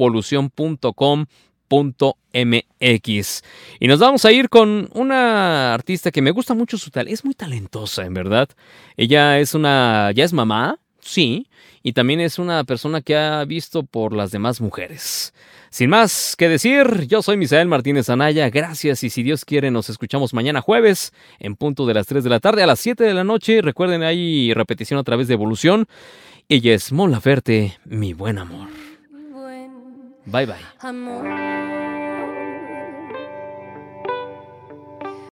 volución.com.mx. Y nos vamos a ir con una artista que me gusta mucho su tal, es muy talentosa, en verdad. Ella es una, ya es mamá, sí, y también es una persona que ha visto por las demás mujeres. Sin más que decir, yo soy Misael Martínez Anaya, gracias y si Dios quiere nos escuchamos mañana jueves en punto de las 3 de la tarde a las 7 de la noche. Recuerden ahí repetición a través de Evolución. Ella es Mon Laferte, mi buen amor. Bye bye. Amor.